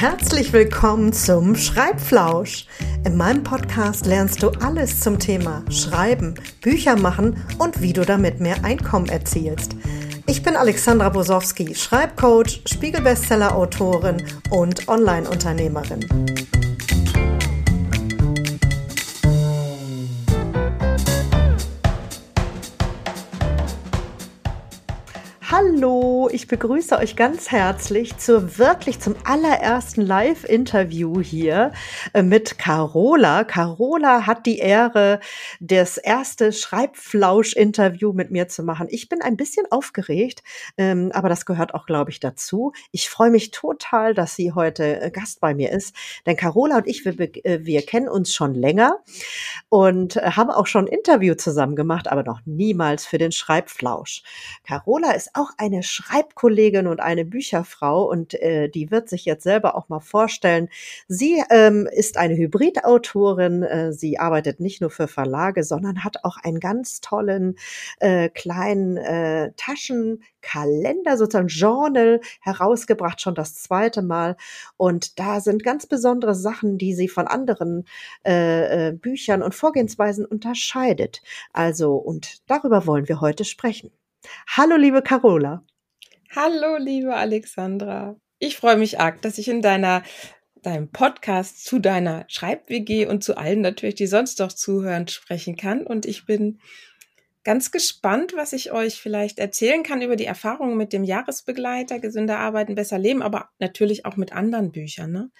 Herzlich willkommen zum Schreibflausch. In meinem Podcast lernst du alles zum Thema Schreiben, Bücher machen und wie du damit mehr Einkommen erzielst. Ich bin Alexandra Bosowski, Schreibcoach, Spiegelbestseller-Autorin und Online-Unternehmerin. Ich begrüße euch ganz herzlich zur wirklich zum allerersten Live-Interview hier äh, mit Carola. Carola hat die Ehre, das erste Schreibflausch-Interview mit mir zu machen. Ich bin ein bisschen aufgeregt, ähm, aber das gehört auch, glaube ich, dazu. Ich freue mich total, dass sie heute äh, Gast bei mir ist, denn Carola und ich, wir, äh, wir kennen uns schon länger und haben auch schon ein Interview zusammen gemacht, aber noch niemals für den Schreibflausch. Carola ist auch eine Schreibkollegin und eine Bücherfrau und äh, die wird sich jetzt selber auch mal vorstellen. Sie ähm, ist eine Hybridautorin. Äh, sie arbeitet nicht nur für Verlage, sondern hat auch einen ganz tollen äh, kleinen äh, Taschenkalender, sozusagen Journal herausgebracht, schon das zweite Mal. Und da sind ganz besondere Sachen, die sie von anderen äh, äh, Büchern und Vorgehensweisen unterscheidet. Also, und darüber wollen wir heute sprechen. Hallo, liebe Carola. Hallo, liebe Alexandra. Ich freue mich arg, dass ich in deiner deinem Podcast zu deiner Schreib-WG und zu allen natürlich, die sonst noch zuhören, sprechen kann. Und ich bin ganz gespannt, was ich euch vielleicht erzählen kann über die Erfahrungen mit dem Jahresbegleiter Gesünder Arbeiten, Besser Leben, aber natürlich auch mit anderen Büchern. Ne?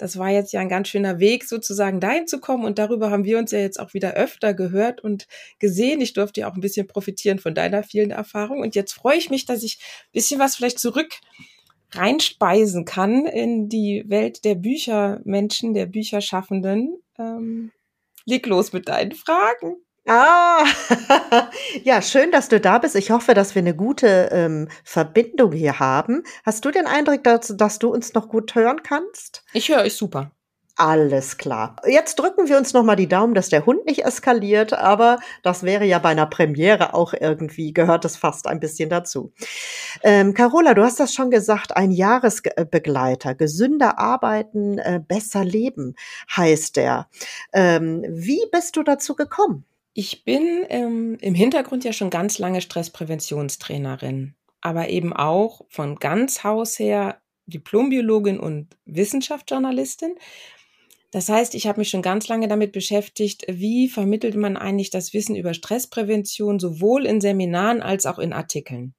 Das war jetzt ja ein ganz schöner Weg, sozusagen dahin zu kommen. Und darüber haben wir uns ja jetzt auch wieder öfter gehört und gesehen. Ich durfte ja auch ein bisschen profitieren von deiner vielen Erfahrung. Und jetzt freue ich mich, dass ich ein bisschen was vielleicht zurück reinspeisen kann in die Welt der Büchermenschen, der Bücherschaffenden. Ähm, leg los mit deinen Fragen. Ah, ja, schön, dass du da bist. Ich hoffe, dass wir eine gute ähm, Verbindung hier haben. Hast du den Eindruck, dass, dass du uns noch gut hören kannst? Ich höre euch super. Alles klar. Jetzt drücken wir uns noch mal die Daumen, dass der Hund nicht eskaliert, aber das wäre ja bei einer Premiere auch irgendwie, gehört es fast ein bisschen dazu. Ähm, Carola, du hast das schon gesagt, ein Jahresbegleiter, gesünder arbeiten, äh, besser leben heißt der. Ähm, wie bist du dazu gekommen? Ich bin ähm, im Hintergrund ja schon ganz lange Stresspräventionstrainerin, aber eben auch von ganz Haus her Diplombiologin und Wissenschaftsjournalistin. Das heißt, ich habe mich schon ganz lange damit beschäftigt, wie vermittelt man eigentlich das Wissen über Stressprävention sowohl in Seminaren als auch in Artikeln.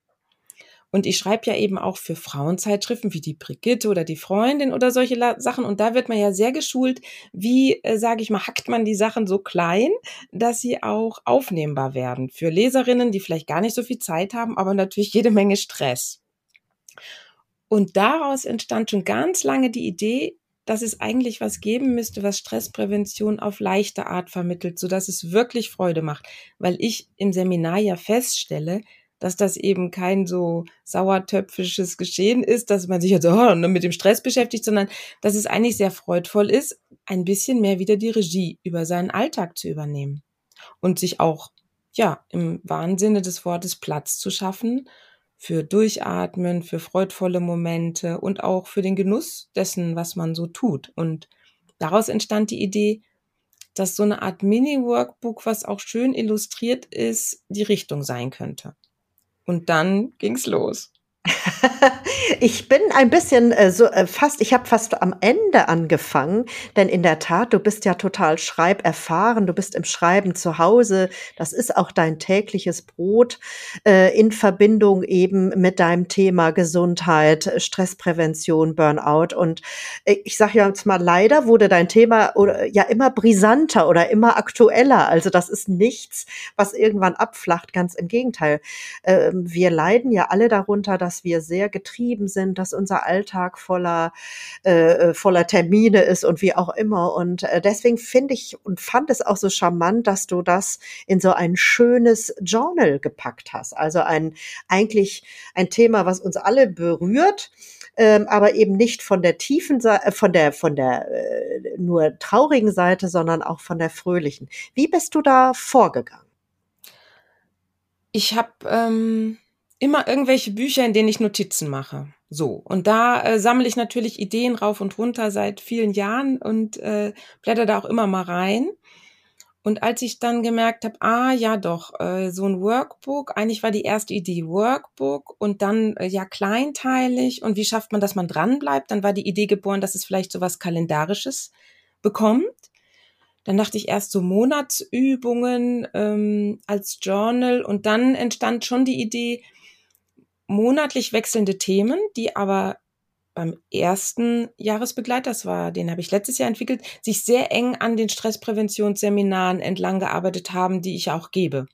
Und ich schreibe ja eben auch für Frauenzeitschriften wie die Brigitte oder die Freundin oder solche Sachen. Und da wird man ja sehr geschult, wie, äh, sage ich mal, hackt man die Sachen so klein, dass sie auch aufnehmbar werden für Leserinnen, die vielleicht gar nicht so viel Zeit haben, aber natürlich jede Menge Stress. Und daraus entstand schon ganz lange die Idee, dass es eigentlich was geben müsste, was Stressprävention auf leichte Art vermittelt, so dass es wirklich Freude macht. Weil ich im Seminar ja feststelle, dass das eben kein so sauertöpfisches Geschehen ist, dass man sich jetzt oh, mit dem Stress beschäftigt, sondern dass es eigentlich sehr freudvoll ist, ein bisschen mehr wieder die Regie über seinen Alltag zu übernehmen und sich auch, ja, im wahren Sinne des Wortes Platz zu schaffen für Durchatmen, für freudvolle Momente und auch für den Genuss dessen, was man so tut. Und daraus entstand die Idee, dass so eine Art Mini-Workbook, was auch schön illustriert ist, die Richtung sein könnte. Und dann ging's los. ich bin ein bisschen äh, so äh, fast, ich habe fast am Ende angefangen, denn in der Tat, du bist ja total schreiberfahren, du bist im Schreiben zu Hause, das ist auch dein tägliches Brot äh, in Verbindung eben mit deinem Thema Gesundheit, Stressprävention, Burnout. Und äh, ich sage ja jetzt mal, leider wurde dein Thema oder, ja immer brisanter oder immer aktueller, also das ist nichts, was irgendwann abflacht, ganz im Gegenteil. Ähm, wir leiden ja alle darunter, dass dass wir sehr getrieben sind, dass unser Alltag voller, äh, äh, voller Termine ist und wie auch immer. Und äh, deswegen finde ich und fand es auch so charmant, dass du das in so ein schönes Journal gepackt hast. Also ein eigentlich ein Thema, was uns alle berührt. Ähm, aber eben nicht von der tiefen Seite, äh, von der, von der äh, nur traurigen Seite, sondern auch von der fröhlichen. Wie bist du da vorgegangen? Ich habe ähm, immer irgendwelche Bücher, in denen ich Notizen mache. So, und da äh, sammle ich natürlich Ideen rauf und runter seit vielen Jahren und äh, blätter da auch immer mal rein. Und als ich dann gemerkt habe, ah ja doch, äh, so ein Workbook, eigentlich war die erste Idee Workbook und dann äh, ja kleinteilig und wie schafft man, dass man dran bleibt, dann war die Idee geboren, dass es vielleicht so was Kalendarisches bekommt. Dann dachte ich erst so Monatsübungen ähm, als Journal und dann entstand schon die Idee, monatlich wechselnde Themen, die aber beim ersten Jahresbegleiter, das war, den habe ich letztes Jahr entwickelt, sich sehr eng an den Stresspräventionsseminaren entlang gearbeitet haben, die ich auch gebe.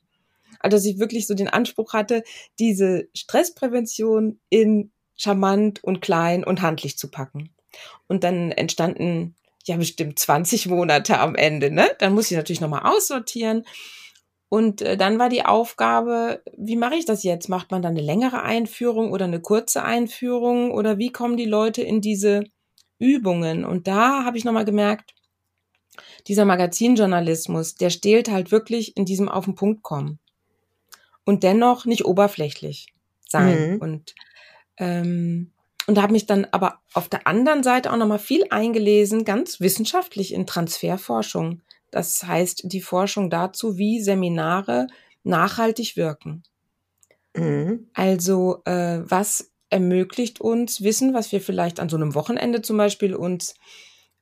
Also dass ich wirklich so den Anspruch hatte, diese Stressprävention in charmant und klein und handlich zu packen. Und dann entstanden ja bestimmt 20 Monate am Ende, ne? Dann muss ich natürlich nochmal aussortieren. Und äh, dann war die Aufgabe, wie mache ich das jetzt? Macht man dann eine längere Einführung oder eine kurze Einführung oder wie kommen die Leute in diese Übungen? Und da habe ich nochmal gemerkt, dieser Magazinjournalismus, der stehlt halt wirklich in diesem Auf den Punkt kommen. Und dennoch nicht oberflächlich sein. Mhm. Und, ähm, und habe mich dann aber auf der anderen Seite auch nochmal viel eingelesen, ganz wissenschaftlich in Transferforschung. Das heißt, die Forschung dazu, wie Seminare nachhaltig wirken. Mhm. Also, äh, was ermöglicht uns Wissen, was wir vielleicht an so einem Wochenende zum Beispiel uns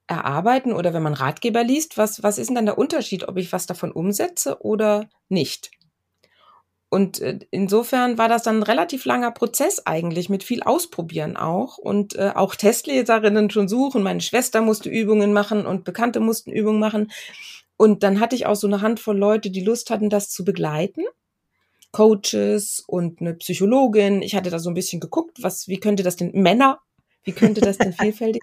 erarbeiten oder wenn man Ratgeber liest, was, was ist denn dann der Unterschied, ob ich was davon umsetze oder nicht? Und äh, insofern war das dann ein relativ langer Prozess eigentlich mit viel Ausprobieren auch und äh, auch Testleserinnen schon suchen. Meine Schwester musste Übungen machen und Bekannte mussten Übungen machen. Und dann hatte ich auch so eine Handvoll Leute, die Lust hatten, das zu begleiten. Coaches und eine Psychologin. Ich hatte da so ein bisschen geguckt, was, wie könnte das denn, Männer, wie könnte das denn vielfältig?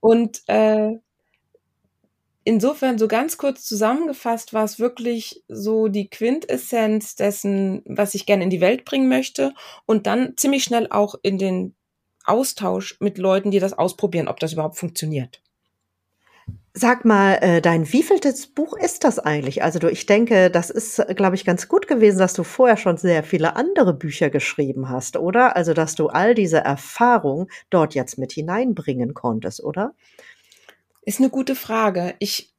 Und äh, insofern so ganz kurz zusammengefasst war es wirklich so die Quintessenz dessen, was ich gerne in die Welt bringen möchte und dann ziemlich schnell auch in den Austausch mit Leuten, die das ausprobieren, ob das überhaupt funktioniert. Sag mal, äh, dein wievieltes Buch ist das eigentlich? Also du, ich denke, das ist, glaube ich, ganz gut gewesen, dass du vorher schon sehr viele andere Bücher geschrieben hast, oder? Also dass du all diese Erfahrung dort jetzt mit hineinbringen konntest, oder? Ist eine gute Frage. Ich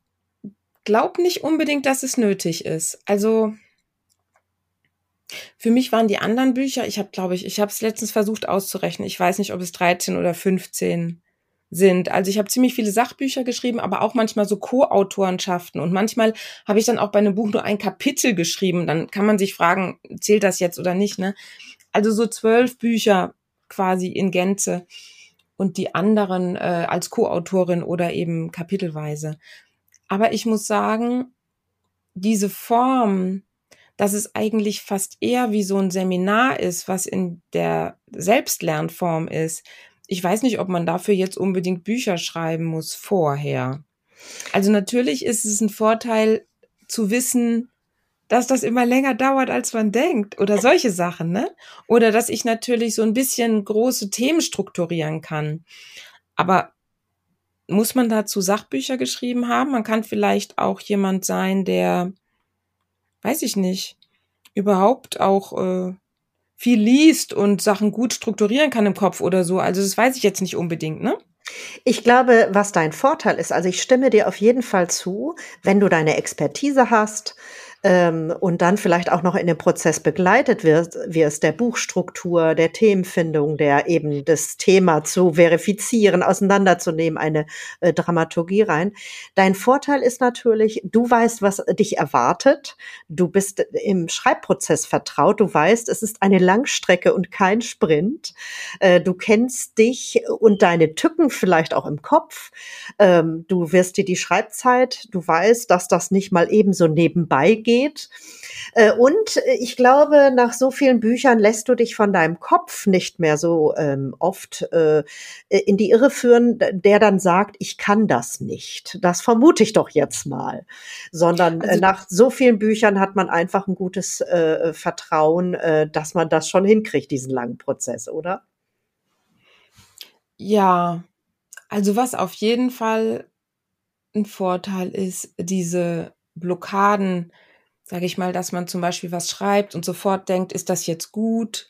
glaube nicht unbedingt, dass es nötig ist. Also für mich waren die anderen Bücher, ich habe, glaube ich, ich habe es letztens versucht auszurechnen. Ich weiß nicht, ob es 13 oder 15 sind. Also ich habe ziemlich viele Sachbücher geschrieben, aber auch manchmal so Co-Autorenschaften. Und manchmal habe ich dann auch bei einem Buch nur ein Kapitel geschrieben. Dann kann man sich fragen, zählt das jetzt oder nicht, ne? Also so zwölf Bücher quasi in Gänze und die anderen äh, als Co-Autorin oder eben kapitelweise. Aber ich muss sagen, diese Form, dass es eigentlich fast eher wie so ein Seminar ist, was in der Selbstlernform ist, ich weiß nicht, ob man dafür jetzt unbedingt Bücher schreiben muss vorher. Also natürlich ist es ein Vorteil zu wissen, dass das immer länger dauert, als man denkt oder solche Sachen, ne? Oder dass ich natürlich so ein bisschen große Themen strukturieren kann. Aber muss man dazu Sachbücher geschrieben haben? Man kann vielleicht auch jemand sein, der, weiß ich nicht, überhaupt auch äh, viel liest und Sachen gut strukturieren kann im Kopf oder so. Also das weiß ich jetzt nicht unbedingt, ne? Ich glaube, was dein Vorteil ist, also ich stimme dir auf jeden Fall zu, wenn du deine Expertise hast, ähm, und dann vielleicht auch noch in dem Prozess begleitet wird, wirst, der Buchstruktur, der Themenfindung, der eben das Thema zu verifizieren, auseinanderzunehmen, eine äh, Dramaturgie rein. Dein Vorteil ist natürlich, du weißt, was dich erwartet. Du bist im Schreibprozess vertraut. Du weißt, es ist eine Langstrecke und kein Sprint. Äh, du kennst dich und deine Tücken vielleicht auch im Kopf. Ähm, du wirst dir die Schreibzeit, du weißt, dass das nicht mal ebenso nebenbei geht. Äh, und ich glaube, nach so vielen Büchern lässt du dich von deinem Kopf nicht mehr so ähm, oft äh, in die Irre führen, der dann sagt, ich kann das nicht. Das vermute ich doch jetzt mal. Sondern äh, also, nach so vielen Büchern hat man einfach ein gutes äh, Vertrauen, äh, dass man das schon hinkriegt, diesen langen Prozess, oder? Ja, also was auf jeden Fall ein Vorteil ist, diese Blockaden, sage ich mal, dass man zum Beispiel was schreibt und sofort denkt, ist das jetzt gut?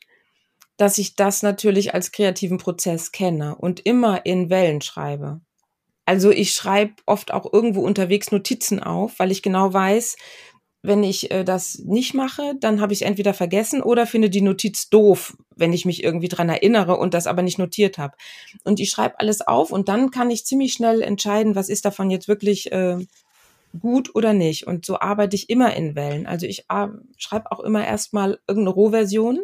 dass ich das natürlich als kreativen Prozess kenne und immer in Wellen schreibe. Also ich schreibe oft auch irgendwo unterwegs Notizen auf, weil ich genau weiß, wenn ich äh, das nicht mache, dann habe ich es entweder vergessen oder finde die Notiz doof, wenn ich mich irgendwie dran erinnere und das aber nicht notiert habe. Und ich schreibe alles auf und dann kann ich ziemlich schnell entscheiden, was ist davon jetzt wirklich äh, gut oder nicht. Und so arbeite ich immer in Wellen. Also ich äh, schreibe auch immer erstmal irgendeine Rohversion.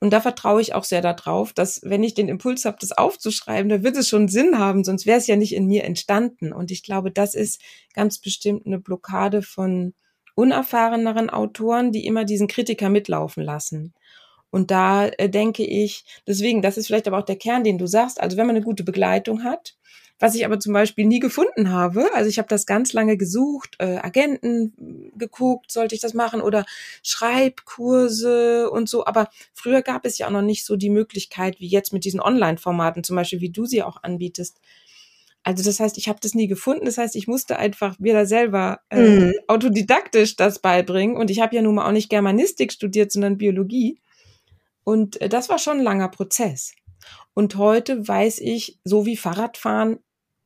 Und da vertraue ich auch sehr darauf, dass wenn ich den Impuls habe, das aufzuschreiben, da wird es schon Sinn haben, sonst wäre es ja nicht in mir entstanden. Und ich glaube, das ist ganz bestimmt eine Blockade von unerfahreneren Autoren, die immer diesen Kritiker mitlaufen lassen. Und da äh, denke ich, deswegen, das ist vielleicht aber auch der Kern, den du sagst. Also wenn man eine gute Begleitung hat, was ich aber zum Beispiel nie gefunden habe. Also ich habe das ganz lange gesucht, äh, Agenten geguckt, sollte ich das machen oder Schreibkurse und so. Aber früher gab es ja auch noch nicht so die Möglichkeit wie jetzt mit diesen Online-Formaten, zum Beispiel wie du sie auch anbietest, also das heißt, ich habe das nie gefunden. Das heißt, ich musste einfach mir da selber äh, mhm. autodidaktisch das beibringen. Und ich habe ja nun mal auch nicht Germanistik studiert, sondern Biologie. Und äh, das war schon ein langer Prozess. Und heute weiß ich, so wie Fahrradfahren,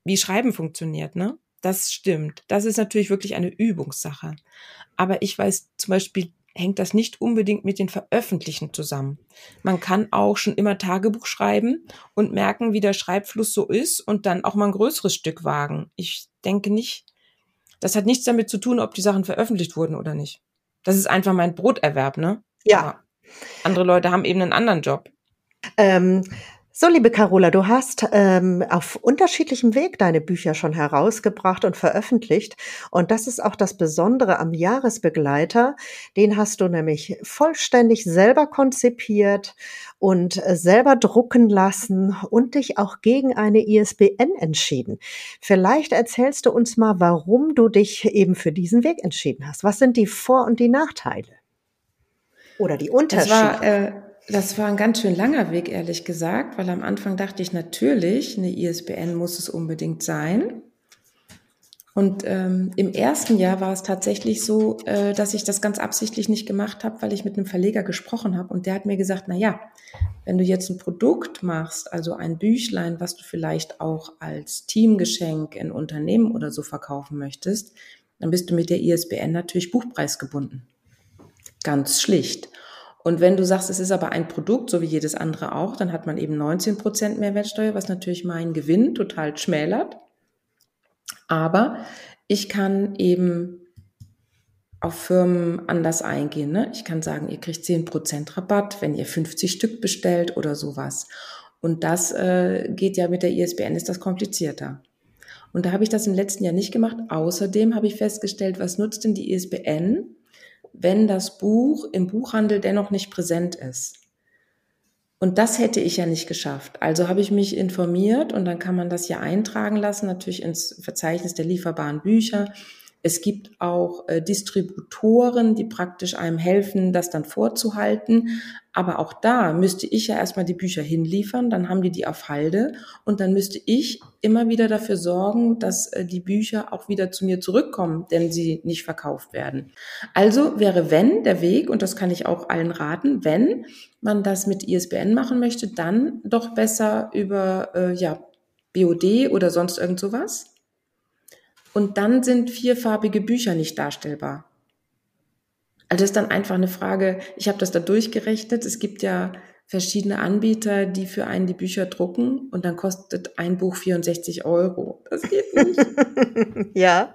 wie Schreiben funktioniert, ne? Das stimmt. Das ist natürlich wirklich eine Übungssache. Aber ich weiß zum Beispiel hängt das nicht unbedingt mit den Veröffentlichen zusammen. Man kann auch schon immer Tagebuch schreiben und merken, wie der Schreibfluss so ist und dann auch mal ein größeres Stück wagen. Ich denke nicht, das hat nichts damit zu tun, ob die Sachen veröffentlicht wurden oder nicht. Das ist einfach mein Broterwerb, ne? Ja. Aber andere Leute haben eben einen anderen Job. Ähm, so, liebe Carola, du hast ähm, auf unterschiedlichem Weg deine Bücher schon herausgebracht und veröffentlicht. Und das ist auch das Besondere am Jahresbegleiter. Den hast du nämlich vollständig selber konzipiert und äh, selber drucken lassen und dich auch gegen eine ISBN entschieden. Vielleicht erzählst du uns mal, warum du dich eben für diesen Weg entschieden hast. Was sind die Vor- und die Nachteile? Oder die Unterschiede? Das war, ein ganz schön langer Weg, ehrlich gesagt, weil am Anfang dachte ich natürlich, eine ISBN muss es unbedingt sein. Und ähm, im ersten Jahr war es tatsächlich so, äh, dass ich das ganz absichtlich nicht gemacht habe, weil ich mit einem Verleger gesprochen habe und der hat mir gesagt, na ja, wenn du jetzt ein Produkt machst, also ein Büchlein, was du vielleicht auch als Teamgeschenk in Unternehmen oder so verkaufen möchtest, dann bist du mit der ISBN natürlich buchpreisgebunden. Ganz schlicht. Und wenn du sagst, es ist aber ein Produkt, so wie jedes andere auch, dann hat man eben 19 Prozent Mehrwertsteuer, was natürlich meinen Gewinn total schmälert. Aber ich kann eben auf Firmen anders eingehen. Ne? Ich kann sagen, ihr kriegt 10 Prozent Rabatt, wenn ihr 50 Stück bestellt oder sowas. Und das äh, geht ja mit der ISBN, ist das komplizierter. Und da habe ich das im letzten Jahr nicht gemacht. Außerdem habe ich festgestellt, was nutzt denn die ISBN? Wenn das Buch im Buchhandel dennoch nicht präsent ist. Und das hätte ich ja nicht geschafft. Also habe ich mich informiert und dann kann man das ja eintragen lassen, natürlich ins Verzeichnis der lieferbaren Bücher. Es gibt auch äh, Distributoren, die praktisch einem helfen, das dann vorzuhalten. Aber auch da müsste ich ja erstmal die Bücher hinliefern, dann haben die die auf Halde und dann müsste ich immer wieder dafür sorgen, dass äh, die Bücher auch wieder zu mir zurückkommen, denn sie nicht verkauft werden. Also wäre wenn der Weg, und das kann ich auch allen raten, wenn man das mit ISBN machen möchte, dann doch besser über äh, ja, BOD oder sonst irgend sowas und dann sind vierfarbige Bücher nicht darstellbar. Also das ist dann einfach eine Frage, ich habe das da durchgerechnet, es gibt ja verschiedene Anbieter, die für einen die Bücher drucken und dann kostet ein Buch 64 Euro. Das geht nicht. ja,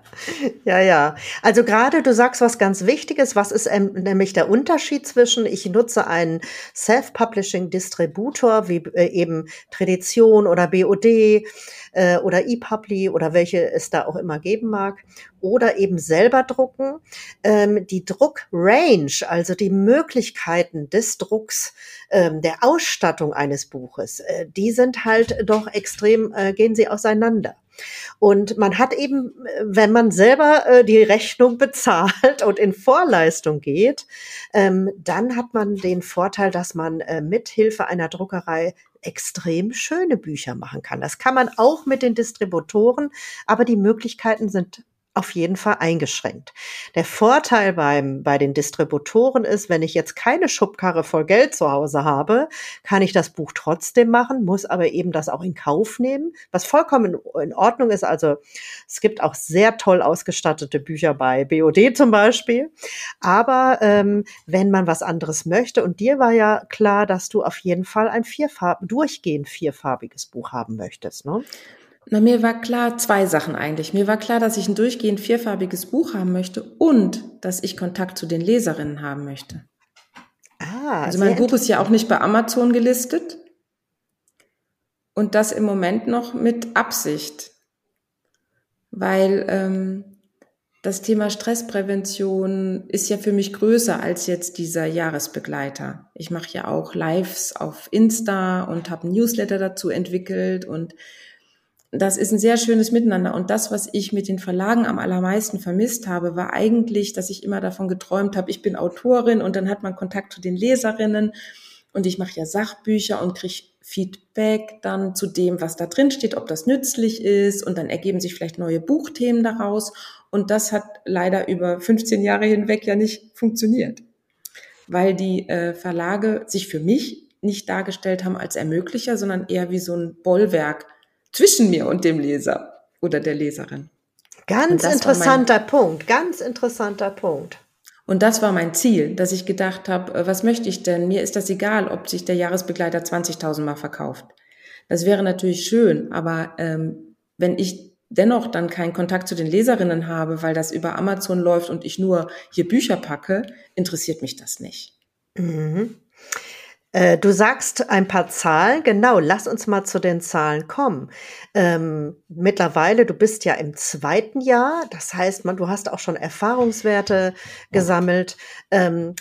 ja, ja. Also gerade du sagst was ganz Wichtiges. Was ist ähm, nämlich der Unterschied zwischen, ich nutze einen Self-Publishing-Distributor wie äh, eben Tradition oder BOD äh, oder ePubli oder welche es da auch immer geben mag oder eben selber drucken. Ähm, die Druckrange, also die Möglichkeiten des Drucks, ähm, der Ausstattung eines Buches, äh, die sind halt doch extrem, äh, gehen sie auseinander. Und man hat eben, wenn man selber äh, die Rechnung bezahlt und in Vorleistung geht, ähm, dann hat man den Vorteil, dass man äh, mit Hilfe einer Druckerei extrem schöne Bücher machen kann. Das kann man auch mit den Distributoren, aber die Möglichkeiten sind auf jeden Fall eingeschränkt. Der Vorteil beim, bei den Distributoren ist, wenn ich jetzt keine Schubkarre voll Geld zu Hause habe, kann ich das Buch trotzdem machen, muss aber eben das auch in Kauf nehmen, was vollkommen in, Ordnung ist. Also es gibt auch sehr toll ausgestattete Bücher bei BOD zum Beispiel. Aber ähm, wenn man was anderes möchte, und dir war ja klar, dass du auf jeden Fall ein vierfarb durchgehend vierfarbiges Buch haben möchtest, ne? Na, mir war klar zwei Sachen eigentlich. Mir war klar, dass ich ein durchgehend vierfarbiges Buch haben möchte und dass ich Kontakt zu den Leserinnen haben möchte. Ah, also mein Buch ist ja auch nicht bei Amazon gelistet und das im Moment noch mit Absicht, weil ähm, das Thema Stressprävention ist ja für mich größer als jetzt dieser Jahresbegleiter. Ich mache ja auch Lives auf Insta und habe ein Newsletter dazu entwickelt und das ist ein sehr schönes Miteinander. Und das, was ich mit den Verlagen am allermeisten vermisst habe, war eigentlich, dass ich immer davon geträumt habe, ich bin Autorin und dann hat man Kontakt zu den Leserinnen und ich mache ja Sachbücher und kriege Feedback dann zu dem, was da drin steht, ob das nützlich ist und dann ergeben sich vielleicht neue Buchthemen daraus. Und das hat leider über 15 Jahre hinweg ja nicht funktioniert, weil die äh, Verlage sich für mich nicht dargestellt haben als Ermöglicher, sondern eher wie so ein Bollwerk zwischen mir und dem Leser oder der Leserin. Ganz interessanter mein, Punkt, ganz interessanter Punkt. Und das war mein Ziel, dass ich gedacht habe, äh, was möchte ich denn? Mir ist das egal, ob sich der Jahresbegleiter 20.000 Mal verkauft. Das wäre natürlich schön, aber ähm, wenn ich dennoch dann keinen Kontakt zu den Leserinnen habe, weil das über Amazon läuft und ich nur hier Bücher packe, interessiert mich das nicht. Mhm. Äh, du sagst ein paar Zahlen, genau, lass uns mal zu den Zahlen kommen. Ähm, mittlerweile, du bist ja im zweiten Jahr, das heißt, man, du hast auch schon Erfahrungswerte gesammelt. Ähm,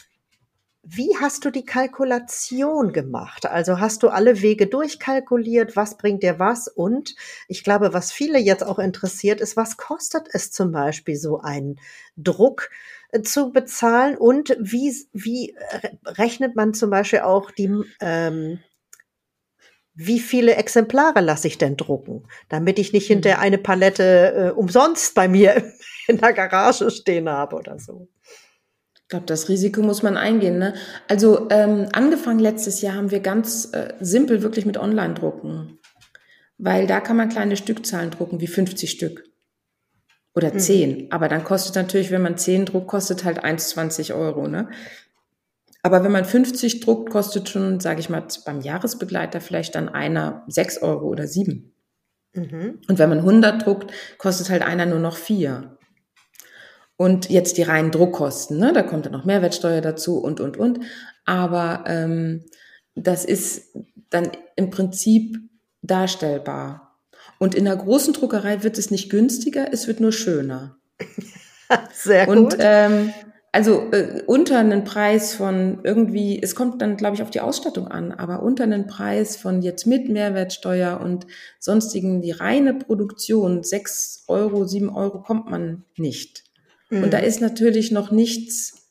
wie hast du die Kalkulation gemacht? Also hast du alle Wege durchkalkuliert, was bringt dir was? Und ich glaube, was viele jetzt auch interessiert, ist, was kostet es zum Beispiel so ein Druck? Äh, zu bezahlen und wie, wie rechnet man zum Beispiel auch die, ähm, wie viele Exemplare lasse ich denn drucken, damit ich nicht hinter mhm. eine Palette äh, umsonst bei mir in der Garage stehen habe oder so. Ich glaube, das Risiko muss man eingehen. Ne? Also ähm, angefangen letztes Jahr haben wir ganz äh, simpel wirklich mit Online-Drucken, weil da kann man kleine Stückzahlen drucken, wie 50 Stück. Oder mhm. zehn. Aber dann kostet natürlich, wenn man zehn druckt, kostet halt 1,20 Euro. Ne? Aber wenn man 50 druckt, kostet schon, sage ich mal, beim Jahresbegleiter vielleicht dann einer 6 Euro oder 7. Mhm. Und wenn man 100 druckt, kostet halt einer nur noch 4. Und jetzt die reinen Druckkosten, ne? da kommt dann noch Mehrwertsteuer dazu und, und, und. Aber ähm, das ist dann im Prinzip darstellbar. Und in der großen Druckerei wird es nicht günstiger, es wird nur schöner. Sehr gut. Und ähm, also äh, unter einen Preis von irgendwie, es kommt dann, glaube ich, auf die Ausstattung an, aber unter einen Preis von jetzt mit Mehrwertsteuer und sonstigen, die reine Produktion, sechs Euro, sieben Euro kommt man nicht. Mhm. Und da ist natürlich noch nichts,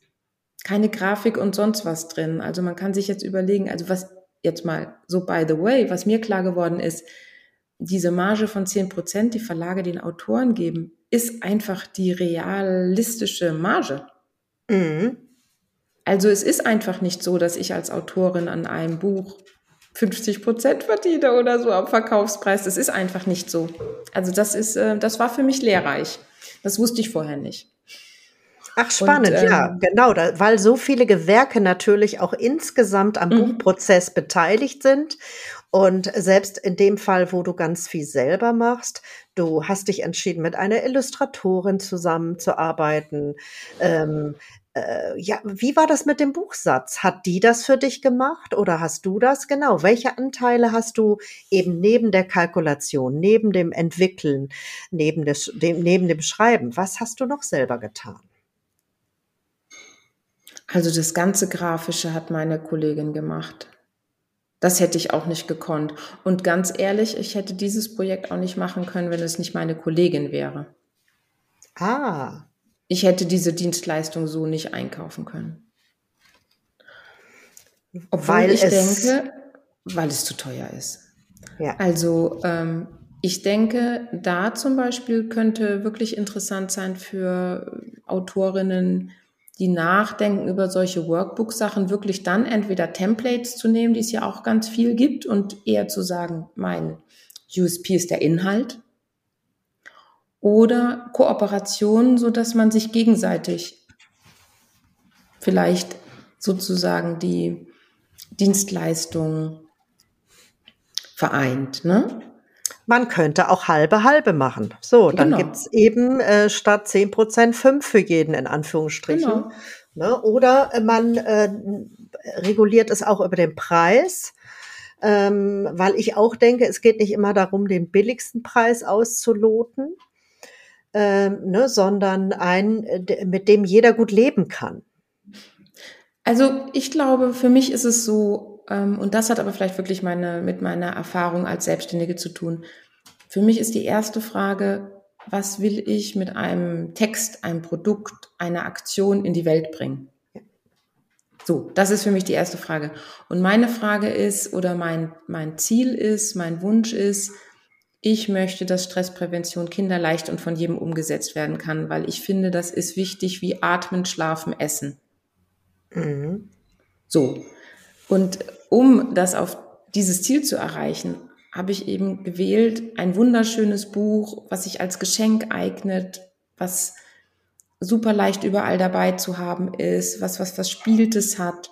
keine Grafik und sonst was drin. Also man kann sich jetzt überlegen, also was jetzt mal so by the way, was mir klar geworden ist, diese Marge von zehn Prozent, die Verlage den Autoren geben, ist einfach die realistische Marge. Mhm. Also es ist einfach nicht so, dass ich als Autorin an einem Buch 50 Prozent verdiene oder so am Verkaufspreis. Das ist einfach nicht so. Also das ist, äh, das war für mich lehrreich. Das wusste ich vorher nicht. Ach, spannend, und, ähm, ja, genau, da, weil so viele Gewerke natürlich auch insgesamt am mhm. Buchprozess beteiligt sind. Und selbst in dem Fall, wo du ganz viel selber machst, du hast dich entschieden, mit einer Illustratorin zusammenzuarbeiten. Ähm, äh, ja, wie war das mit dem Buchsatz? Hat die das für dich gemacht oder hast du das? Genau. Welche Anteile hast du eben neben der Kalkulation, neben dem Entwickeln, neben, des, dem, neben dem Schreiben? Was hast du noch selber getan? Also das ganze Grafische hat meine Kollegin gemacht. Das hätte ich auch nicht gekonnt. Und ganz ehrlich, ich hätte dieses Projekt auch nicht machen können, wenn es nicht meine Kollegin wäre. Ah. Ich hätte diese Dienstleistung so nicht einkaufen können. Obwohl weil ich denke, weil es zu teuer ist. Ja. Also ähm, Ich denke, da zum Beispiel könnte wirklich interessant sein für Autorinnen, die nachdenken über solche Workbook-Sachen, wirklich dann entweder Templates zu nehmen, die es ja auch ganz viel gibt, und eher zu sagen, mein USP ist der Inhalt. Oder Kooperationen, so dass man sich gegenseitig vielleicht sozusagen die Dienstleistung vereint. Ne? Man könnte auch halbe halbe machen. So, dann genau. gibt's eben äh, statt zehn Prozent fünf für jeden in Anführungsstrichen. Genau. Ne? Oder man äh, reguliert es auch über den Preis. Ähm, weil ich auch denke, es geht nicht immer darum, den billigsten Preis auszuloten, ähm, ne, sondern einen, mit dem jeder gut leben kann. Also ich glaube, für mich ist es so, und das hat aber vielleicht wirklich meine, mit meiner Erfahrung als Selbstständige zu tun. Für mich ist die erste Frage, was will ich mit einem Text, einem Produkt, einer Aktion in die Welt bringen? So, das ist für mich die erste Frage. Und meine Frage ist, oder mein, mein Ziel ist, mein Wunsch ist, ich möchte, dass Stressprävention kinderleicht und von jedem umgesetzt werden kann, weil ich finde, das ist wichtig wie Atmen, Schlafen, Essen. Mhm. So. Und um das auf dieses Ziel zu erreichen, habe ich eben gewählt ein wunderschönes Buch, was sich als Geschenk eignet, was super leicht überall dabei zu haben ist, was was was Spieltes hat.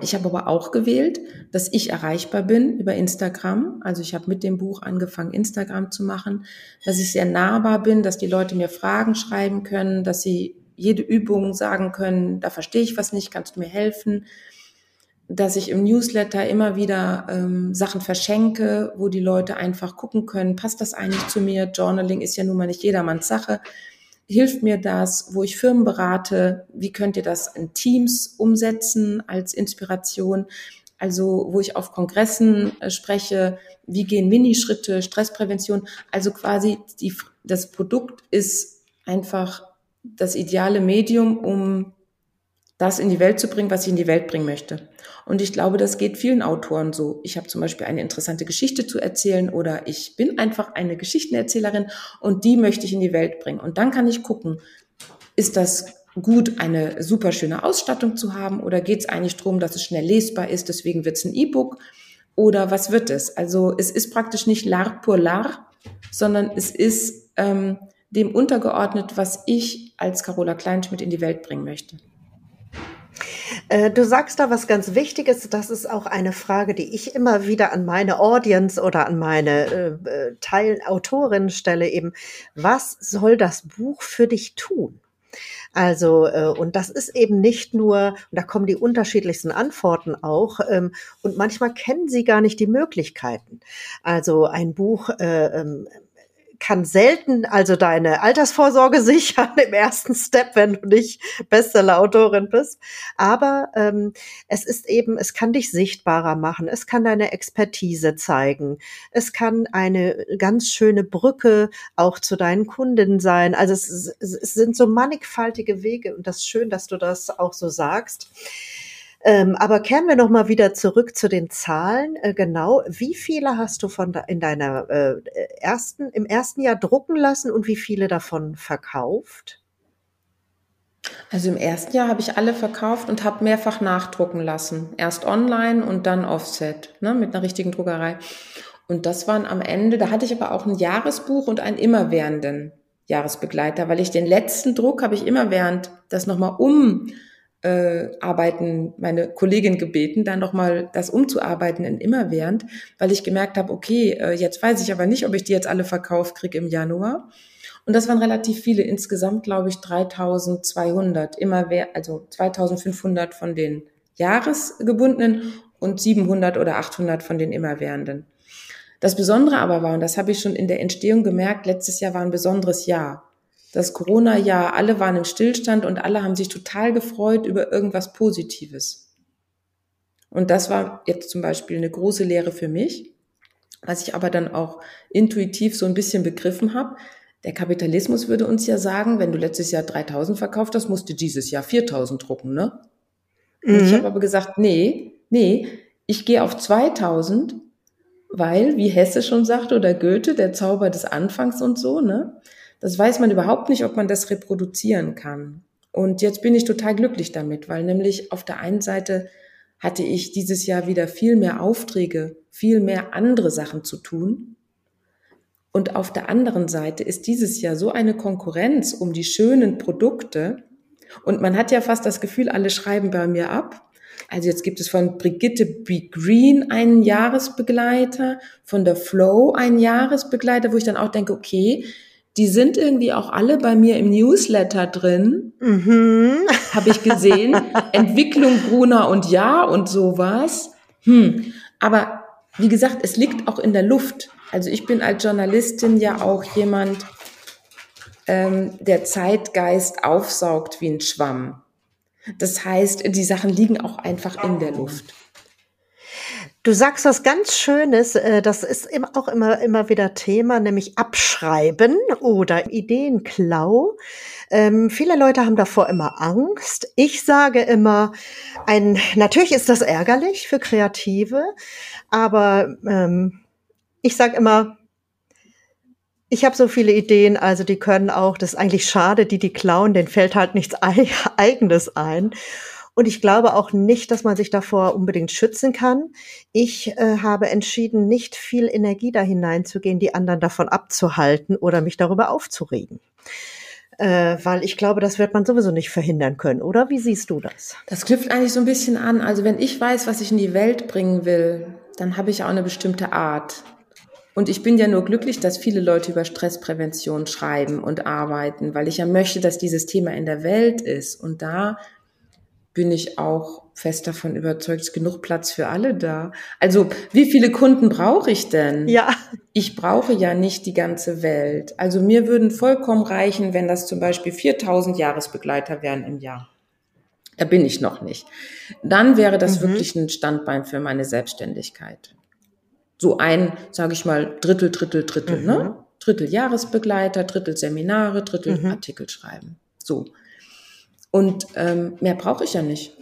Ich habe aber auch gewählt, dass ich erreichbar bin über Instagram. Also ich habe mit dem Buch angefangen, Instagram zu machen, dass ich sehr nahbar bin, dass die Leute mir Fragen schreiben können, dass sie jede Übung sagen können, da verstehe ich was nicht, kannst du mir helfen? Dass ich im Newsletter immer wieder ähm, Sachen verschenke, wo die Leute einfach gucken können, passt das eigentlich zu mir? Journaling ist ja nun mal nicht jedermanns Sache. Hilft mir das, wo ich Firmen berate? Wie könnt ihr das in Teams umsetzen als Inspiration? Also, wo ich auf Kongressen äh, spreche, wie gehen Minischritte, Stressprävention? Also quasi die, das Produkt ist einfach das ideale Medium, um das in die Welt zu bringen, was ich in die Welt bringen möchte. Und ich glaube, das geht vielen Autoren so. Ich habe zum Beispiel eine interessante Geschichte zu erzählen oder ich bin einfach eine Geschichtenerzählerin und die möchte ich in die Welt bringen. Und dann kann ich gucken, ist das gut, eine super schöne Ausstattung zu haben oder geht es eigentlich darum, dass es schnell lesbar ist, deswegen wird es ein E-Book oder was wird es? Also es ist praktisch nicht l'art pour l'art, sondern es ist ähm, dem untergeordnet, was ich als Carola Kleinschmidt in die Welt bringen möchte. Äh, du sagst da was ganz Wichtiges. Das ist auch eine Frage, die ich immer wieder an meine Audience oder an meine äh, äh Teilautorinnen stelle. Eben, was soll das Buch für dich tun? Also, äh, und das ist eben nicht nur, und da kommen die unterschiedlichsten Antworten auch, ähm, und manchmal kennen sie gar nicht die Möglichkeiten. Also ein Buch äh, ähm, kann selten also deine Altersvorsorge sichern im ersten Step, wenn du nicht Bestseller-Autorin bist. Aber ähm, es ist eben, es kann dich sichtbarer machen, es kann deine Expertise zeigen, es kann eine ganz schöne Brücke auch zu deinen Kunden sein. Also es, es sind so mannigfaltige Wege und das ist schön, dass du das auch so sagst. Ähm, aber kehren wir noch mal wieder zurück zu den Zahlen. Äh, genau, wie viele hast du von da, in deiner äh, ersten im ersten Jahr drucken lassen und wie viele davon verkauft? Also im ersten Jahr habe ich alle verkauft und habe mehrfach nachdrucken lassen. Erst online und dann Offset, ne, mit einer richtigen Druckerei. Und das waren am Ende, da hatte ich aber auch ein Jahresbuch und einen immerwährenden Jahresbegleiter, weil ich den letzten Druck habe ich immerwährend das nochmal um äh, arbeiten, meine Kollegin gebeten, dann nochmal das umzuarbeiten in immerwährend, weil ich gemerkt habe, okay, äh, jetzt weiß ich aber nicht, ob ich die jetzt alle verkauft kriege im Januar. Und das waren relativ viele, insgesamt glaube ich 3200, immer also 2500 von den Jahresgebundenen und 700 oder 800 von den immerwährenden. Das Besondere aber war, und das habe ich schon in der Entstehung gemerkt, letztes Jahr war ein besonderes Jahr das Corona-Jahr, alle waren im Stillstand und alle haben sich total gefreut über irgendwas Positives. Und das war jetzt zum Beispiel eine große Lehre für mich, was ich aber dann auch intuitiv so ein bisschen begriffen habe. Der Kapitalismus würde uns ja sagen, wenn du letztes Jahr 3000 verkauft hast, musst du dieses Jahr 4000 drucken, ne? Mhm. Ich habe aber gesagt, nee, nee, ich gehe auf 2000 weil, wie Hesse schon sagte oder Goethe, der Zauber des Anfangs und so, ne? Das weiß man überhaupt nicht, ob man das reproduzieren kann. Und jetzt bin ich total glücklich damit, weil nämlich auf der einen Seite hatte ich dieses Jahr wieder viel mehr Aufträge, viel mehr andere Sachen zu tun. Und auf der anderen Seite ist dieses Jahr so eine Konkurrenz um die schönen Produkte. Und man hat ja fast das Gefühl, alle schreiben bei mir ab. Also jetzt gibt es von Brigitte B. Green einen Jahresbegleiter, von der Flow einen Jahresbegleiter, wo ich dann auch denke, okay, die sind irgendwie auch alle bei mir im Newsletter drin. Mhm. Habe ich gesehen. Entwicklung Brunner und Ja und sowas. Hm. Aber wie gesagt, es liegt auch in der Luft. Also ich bin als Journalistin ja auch jemand, ähm, der Zeitgeist aufsaugt wie ein Schwamm. Das heißt, die Sachen liegen auch einfach in der Luft. Du sagst was ganz Schönes, äh, das ist auch immer, immer wieder Thema, nämlich Abschreiben oder Ideenklau. Ähm, viele Leute haben davor immer Angst. Ich sage immer, ein, natürlich ist das ärgerlich für Kreative, aber ähm, ich sage immer, ich habe so viele Ideen, also die können auch, das ist eigentlich schade, die die klauen, denen fällt halt nichts eigenes ein. Und ich glaube auch nicht, dass man sich davor unbedingt schützen kann. Ich äh, habe entschieden, nicht viel Energie da hineinzugehen, die anderen davon abzuhalten oder mich darüber aufzuregen. Äh, weil ich glaube, das wird man sowieso nicht verhindern können, oder? Wie siehst du das? Das knüpft eigentlich so ein bisschen an. Also wenn ich weiß, was ich in die Welt bringen will, dann habe ich auch eine bestimmte Art. Und ich bin ja nur glücklich, dass viele Leute über Stressprävention schreiben und arbeiten, weil ich ja möchte, dass dieses Thema in der Welt ist. Und da bin ich auch fest davon überzeugt, es ist genug Platz für alle da. Also, wie viele Kunden brauche ich denn? Ja. Ich brauche ja nicht die ganze Welt. Also, mir würden vollkommen reichen, wenn das zum Beispiel 4000 Jahresbegleiter wären im Jahr. Da bin ich noch nicht. Dann wäre das mhm. wirklich ein Standbein für meine Selbstständigkeit so ein, sage ich mal, Drittel, Drittel, Drittel, ne? mhm. ne? Drittel Jahresbegleiter, Drittel Seminare, Drittel mhm. Artikel schreiben. So. Und ähm, mehr brauche ich ja nicht.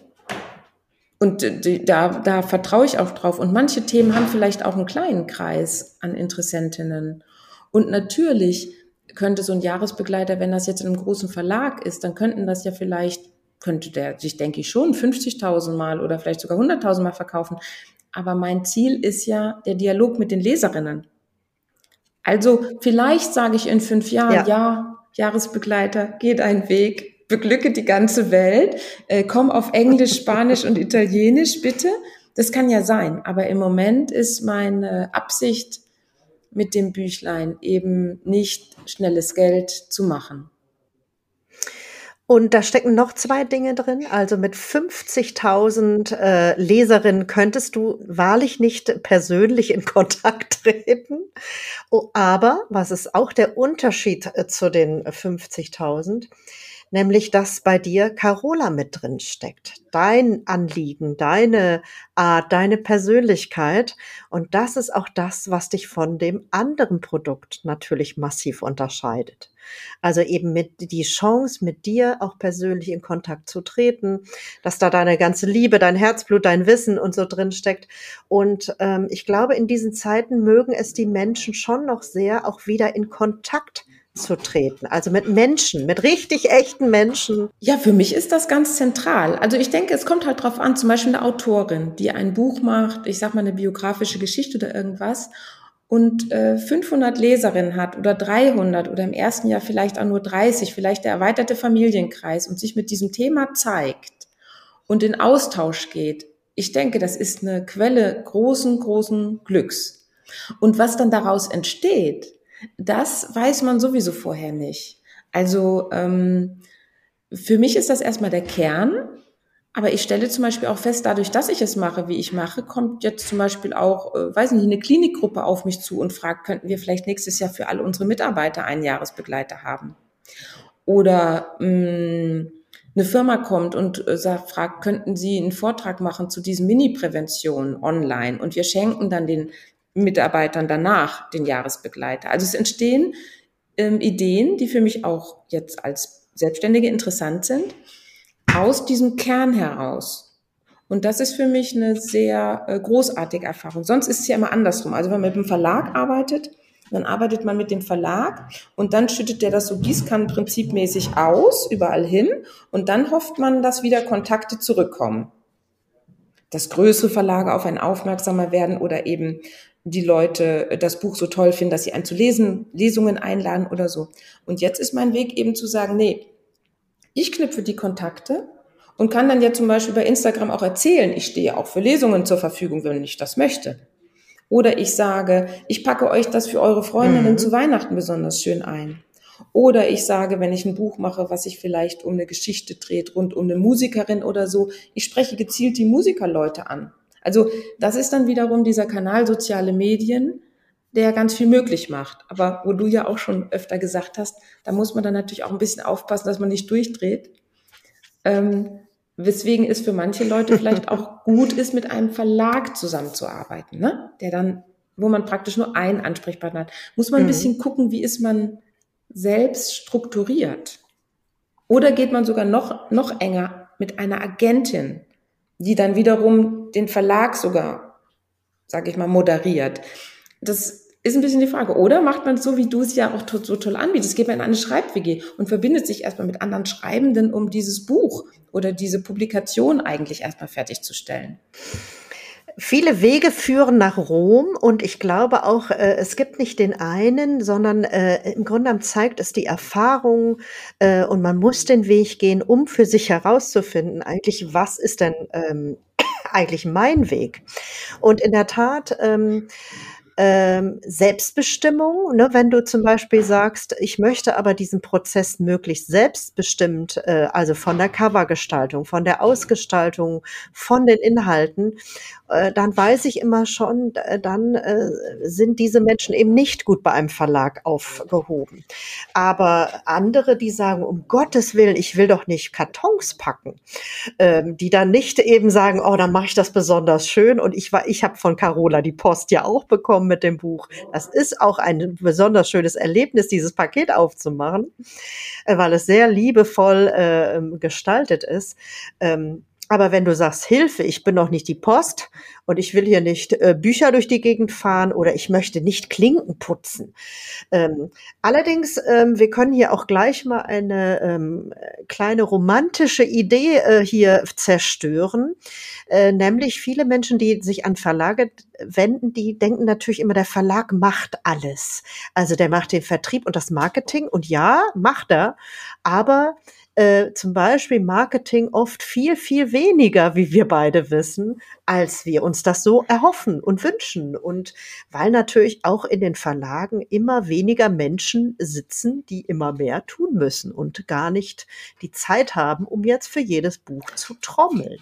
Und die, da, da vertraue ich auch drauf. Und manche Themen haben vielleicht auch einen kleinen Kreis an Interessentinnen. Und natürlich könnte so ein Jahresbegleiter, wenn das jetzt in einem großen Verlag ist, dann könnten das ja vielleicht, könnte der sich, denke ich, schon 50.000 Mal oder vielleicht sogar 100.000 Mal verkaufen. Aber mein Ziel ist ja der Dialog mit den Leserinnen. Also vielleicht sage ich in fünf Jahren, ja, ja Jahresbegleiter, geht ein Weg, beglücke die ganze Welt, äh, komm auf Englisch, Spanisch und Italienisch bitte. Das kann ja sein, aber im Moment ist meine Absicht mit dem Büchlein eben nicht schnelles Geld zu machen. Und da stecken noch zwei Dinge drin. Also mit 50.000 äh, Leserinnen könntest du wahrlich nicht persönlich in Kontakt treten. Oh, aber was ist auch der Unterschied äh, zu den 50.000? Nämlich dass bei dir Carola mit drin steckt. Dein Anliegen, deine Art, deine Persönlichkeit. Und das ist auch das, was dich von dem anderen Produkt natürlich massiv unterscheidet. Also eben mit die Chance, mit dir auch persönlich in Kontakt zu treten, dass da deine ganze Liebe, dein Herzblut, dein Wissen und so drin steckt. Und ähm, ich glaube, in diesen Zeiten mögen es die Menschen schon noch sehr, auch wieder in Kontakt zu treten, also mit Menschen, mit richtig echten Menschen. Ja, für mich ist das ganz zentral. Also ich denke, es kommt halt drauf an, zum Beispiel eine Autorin, die ein Buch macht, ich sag mal eine biografische Geschichte oder irgendwas und äh, 500 Leserinnen hat oder 300 oder im ersten Jahr vielleicht auch nur 30, vielleicht der erweiterte Familienkreis und sich mit diesem Thema zeigt und in Austausch geht. Ich denke, das ist eine Quelle großen, großen Glücks. Und was dann daraus entsteht, das weiß man sowieso vorher nicht. Also ähm, für mich ist das erstmal der Kern, aber ich stelle zum Beispiel auch fest, dadurch, dass ich es mache, wie ich mache, kommt jetzt zum Beispiel auch, äh, weiß nicht, eine Klinikgruppe auf mich zu und fragt, könnten wir vielleicht nächstes Jahr für alle unsere Mitarbeiter einen Jahresbegleiter haben? Oder mh, mm, eine Firma kommt und äh, sagt, fragt, könnten Sie einen Vortrag machen zu diesen Mini-Prävention online? Und wir schenken dann den Mitarbeitern danach den Jahresbegleiter. Also es entstehen ähm, Ideen, die für mich auch jetzt als Selbstständige interessant sind, aus diesem Kern heraus. Und das ist für mich eine sehr äh, großartige Erfahrung. Sonst ist es ja immer andersrum. Also wenn man mit dem Verlag arbeitet, dann arbeitet man mit dem Verlag und dann schüttet der das so gießkannenprinzipmäßig aus, überall hin. Und dann hofft man, dass wieder Kontakte zurückkommen. Dass größere Verlage auf einen aufmerksamer werden oder eben die Leute das Buch so toll finden, dass sie einen zu lesen, Lesungen einladen oder so. Und jetzt ist mein Weg eben zu sagen, nee, ich knüpfe die Kontakte und kann dann ja zum Beispiel bei Instagram auch erzählen, ich stehe auch für Lesungen zur Verfügung, wenn ich das möchte. Oder ich sage, ich packe euch das für eure Freundinnen mhm. zu Weihnachten besonders schön ein. Oder ich sage, wenn ich ein Buch mache, was sich vielleicht um eine Geschichte dreht, rund um eine Musikerin oder so, ich spreche gezielt die Musikerleute an. Also das ist dann wiederum dieser Kanal soziale Medien, der ganz viel möglich macht. Aber wo du ja auch schon öfter gesagt hast, da muss man dann natürlich auch ein bisschen aufpassen, dass man nicht durchdreht. Ähm, weswegen es für manche Leute vielleicht auch gut ist, mit einem Verlag zusammenzuarbeiten, ne? der dann, wo man praktisch nur einen Ansprechpartner hat. Muss man ein mhm. bisschen gucken, wie ist man selbst strukturiert? Oder geht man sogar noch, noch enger mit einer Agentin, die dann wiederum den Verlag sogar, sag ich mal, moderiert? Das ist ein bisschen die Frage. Oder macht man es so, wie du es ja auch so toll anbietest? Geht man in eine Schreib-WG und verbindet sich erstmal mit anderen Schreibenden, um dieses Buch oder diese Publikation eigentlich erstmal fertigzustellen? Viele Wege führen nach Rom und ich glaube auch, äh, es gibt nicht den einen, sondern äh, im Grunde zeigt es die Erfahrung äh, und man muss den Weg gehen, um für sich herauszufinden, eigentlich, was ist denn ähm, eigentlich mein Weg? Und in der Tat, ähm, ähm, Selbstbestimmung, ne, wenn du zum Beispiel sagst, ich möchte aber diesen Prozess möglichst selbstbestimmt, äh, also von der Covergestaltung, von der Ausgestaltung, von den Inhalten äh, dann weiß ich immer schon, äh, dann äh, sind diese Menschen eben nicht gut bei einem Verlag aufgehoben. Aber andere, die sagen, um Gottes Willen, ich will doch nicht Kartons packen, ähm, die dann nicht eben sagen, oh, dann mache ich das besonders schön. Und ich war, ich habe von Carola die Post ja auch bekommen mit dem Buch. Das ist auch ein besonders schönes Erlebnis, dieses Paket aufzumachen, weil es sehr liebevoll äh, gestaltet ist. Ähm, aber wenn du sagst, Hilfe, ich bin noch nicht die Post und ich will hier nicht äh, Bücher durch die Gegend fahren oder ich möchte nicht Klinken putzen. Ähm, allerdings, ähm, wir können hier auch gleich mal eine ähm, kleine romantische Idee äh, hier zerstören. Äh, nämlich viele Menschen, die sich an Verlage wenden, die denken natürlich immer, der Verlag macht alles. Also der macht den Vertrieb und das Marketing und ja, macht er, aber äh, zum Beispiel Marketing oft viel, viel weniger, wie wir beide wissen, als wir uns das so erhoffen und wünschen. Und weil natürlich auch in den Verlagen immer weniger Menschen sitzen, die immer mehr tun müssen und gar nicht die Zeit haben, um jetzt für jedes Buch zu trommeln.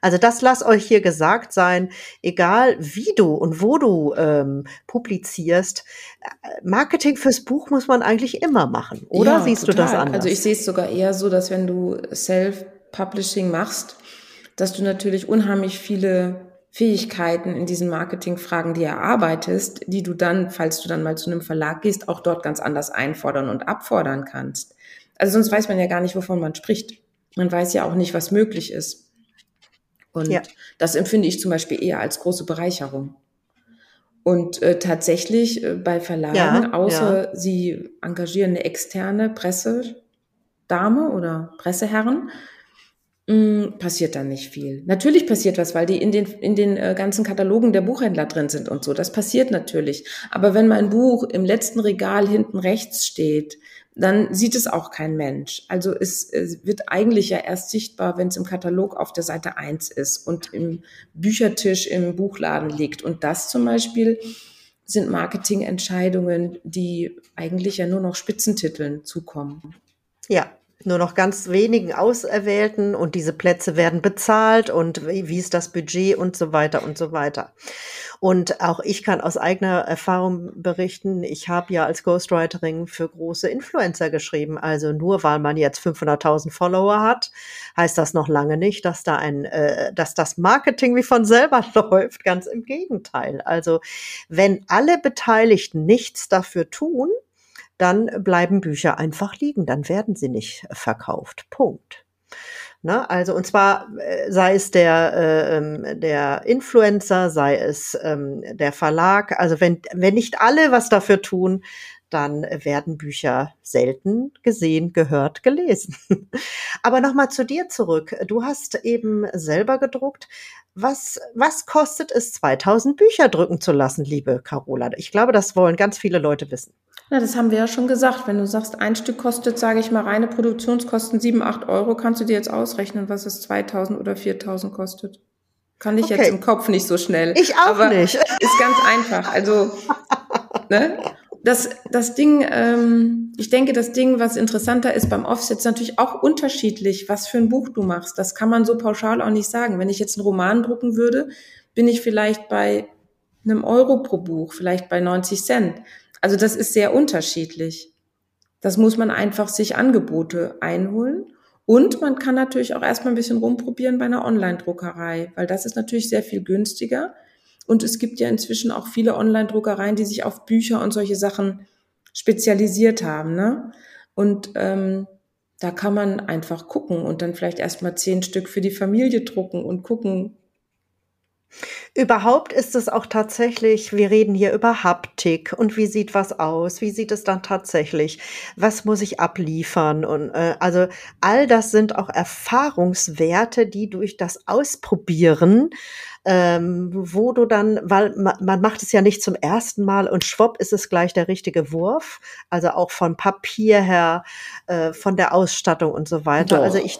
Also das lass euch hier gesagt sein, egal wie du und wo du ähm, publizierst, äh, Marketing fürs Buch muss man eigentlich immer machen, oder ja, siehst total. du das anders? Also ich sehe es sogar eher so, dass wenn du Self-Publishing machst, dass du natürlich unheimlich viele Fähigkeiten in diesen Marketingfragen, die erarbeitest, die du dann, falls du dann mal zu einem Verlag gehst, auch dort ganz anders einfordern und abfordern kannst. Also sonst weiß man ja gar nicht, wovon man spricht. Man weiß ja auch nicht, was möglich ist. Und ja. das empfinde ich zum Beispiel eher als große Bereicherung. Und äh, tatsächlich äh, bei Verlagen, ja, außer ja. sie engagieren eine externe Pressedame oder Presseherren, mh, mm, passiert dann nicht viel. Natürlich passiert was, weil die in den, in den äh, ganzen Katalogen der Buchhändler drin sind und so. Das passiert natürlich. Aber wenn mein Buch im letzten Regal hinten rechts steht, dann sieht es auch kein Mensch. Also es, es wird eigentlich ja erst sichtbar, wenn es im Katalog auf der Seite eins ist und im Büchertisch im Buchladen liegt. Und das zum Beispiel sind Marketingentscheidungen, die eigentlich ja nur noch Spitzentiteln zukommen. Ja, nur noch ganz wenigen Auserwählten und diese Plätze werden bezahlt und wie, ist das Budget und so weiter und so weiter. Und auch ich kann aus eigener Erfahrung berichten, ich habe ja als Ghostwriterin für große Influencer geschrieben. Also nur weil man jetzt 500.000 Follower hat, heißt das noch lange nicht, dass da ein, äh, dass das Marketing wie von selber läuft. Ganz im Gegenteil. Also wenn alle Beteiligten nichts dafür tun, dann bleiben Bücher einfach liegen, dann werden sie nicht verkauft. Punkt. Ne? Also und zwar äh, sei es der, äh, ähm, der Influencer, sei es ähm, der Verlag. Also wenn, wenn nicht alle was dafür tun, dann werden Bücher selten gesehen, gehört, gelesen. Aber nochmal zu dir zurück. Du hast eben selber gedruckt. Was, was kostet es, 2000 Bücher drücken zu lassen, liebe Carola? Ich glaube, das wollen ganz viele Leute wissen. Na, das haben wir ja schon gesagt. Wenn du sagst, ein Stück kostet, sage ich mal, reine Produktionskosten 7, 8 Euro, kannst du dir jetzt ausrechnen, was es 2000 oder 4000 kostet. Kann ich okay. jetzt im Kopf nicht so schnell. Ich auch aber nicht. Ist ganz einfach. Also, ne? Das, das Ding, ähm, ich denke, das Ding, was interessanter ist beim Offset, ist natürlich auch unterschiedlich, was für ein Buch du machst. Das kann man so pauschal auch nicht sagen. Wenn ich jetzt einen Roman drucken würde, bin ich vielleicht bei einem Euro pro Buch, vielleicht bei 90 Cent. Also das ist sehr unterschiedlich. Das muss man einfach sich Angebote einholen. Und man kann natürlich auch erstmal ein bisschen rumprobieren bei einer Online-Druckerei, weil das ist natürlich sehr viel günstiger. Und es gibt ja inzwischen auch viele Online-Druckereien, die sich auf Bücher und solche Sachen spezialisiert haben. Ne? Und ähm, da kann man einfach gucken und dann vielleicht erstmal zehn Stück für die Familie drucken und gucken, Überhaupt ist es auch tatsächlich, wir reden hier über Haptik und wie sieht was aus, wie sieht es dann tatsächlich, was muss ich abliefern und äh, also all das sind auch Erfahrungswerte, die durch das Ausprobieren, ähm, wo du dann, weil man, man macht es ja nicht zum ersten Mal und schwupp ist es gleich der richtige Wurf, also auch von Papier her, äh, von der Ausstattung und so weiter. Doch. Also ich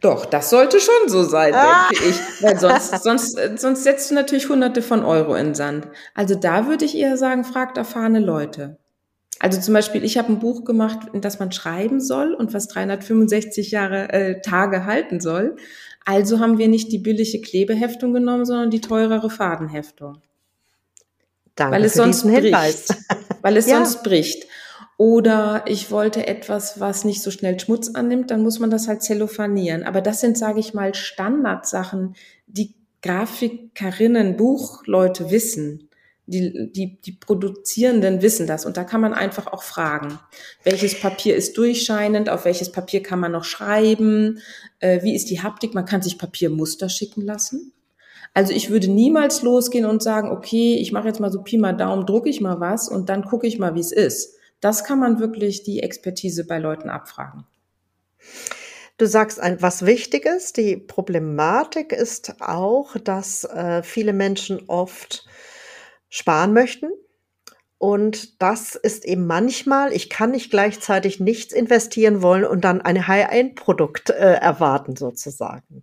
doch, das sollte schon so sein, ah. denke ich. Weil sonst, sonst, sonst setzt du natürlich hunderte von Euro in Sand. Also da würde ich eher sagen, fragt erfahrene Leute. Also zum Beispiel, ich habe ein Buch gemacht, in das man schreiben soll und was 365 Jahre äh, Tage halten soll. Also haben wir nicht die billige Klebeheftung genommen, sondern die teurere Fadenheftung. Danke weil es sonst bricht. Hinweis. Weil es ja. sonst bricht. Oder ich wollte etwas, was nicht so schnell Schmutz annimmt, dann muss man das halt zellophanieren. Aber das sind, sage ich mal, Standardsachen, die Grafikerinnen, Buchleute wissen. Die, die, die Produzierenden wissen das. Und da kann man einfach auch fragen, welches Papier ist durchscheinend, auf welches Papier kann man noch schreiben, äh, wie ist die Haptik, man kann sich Papiermuster schicken lassen. Also ich würde niemals losgehen und sagen, okay, ich mache jetzt mal so Pi mal Daumen, drucke ich mal was und dann gucke ich mal, wie es ist das kann man wirklich die Expertise bei Leuten abfragen. Du sagst ein, was Wichtiges. Die Problematik ist auch, dass äh, viele Menschen oft sparen möchten und das ist eben manchmal, ich kann nicht gleichzeitig nichts investieren wollen und dann ein High-End-Produkt äh, erwarten sozusagen.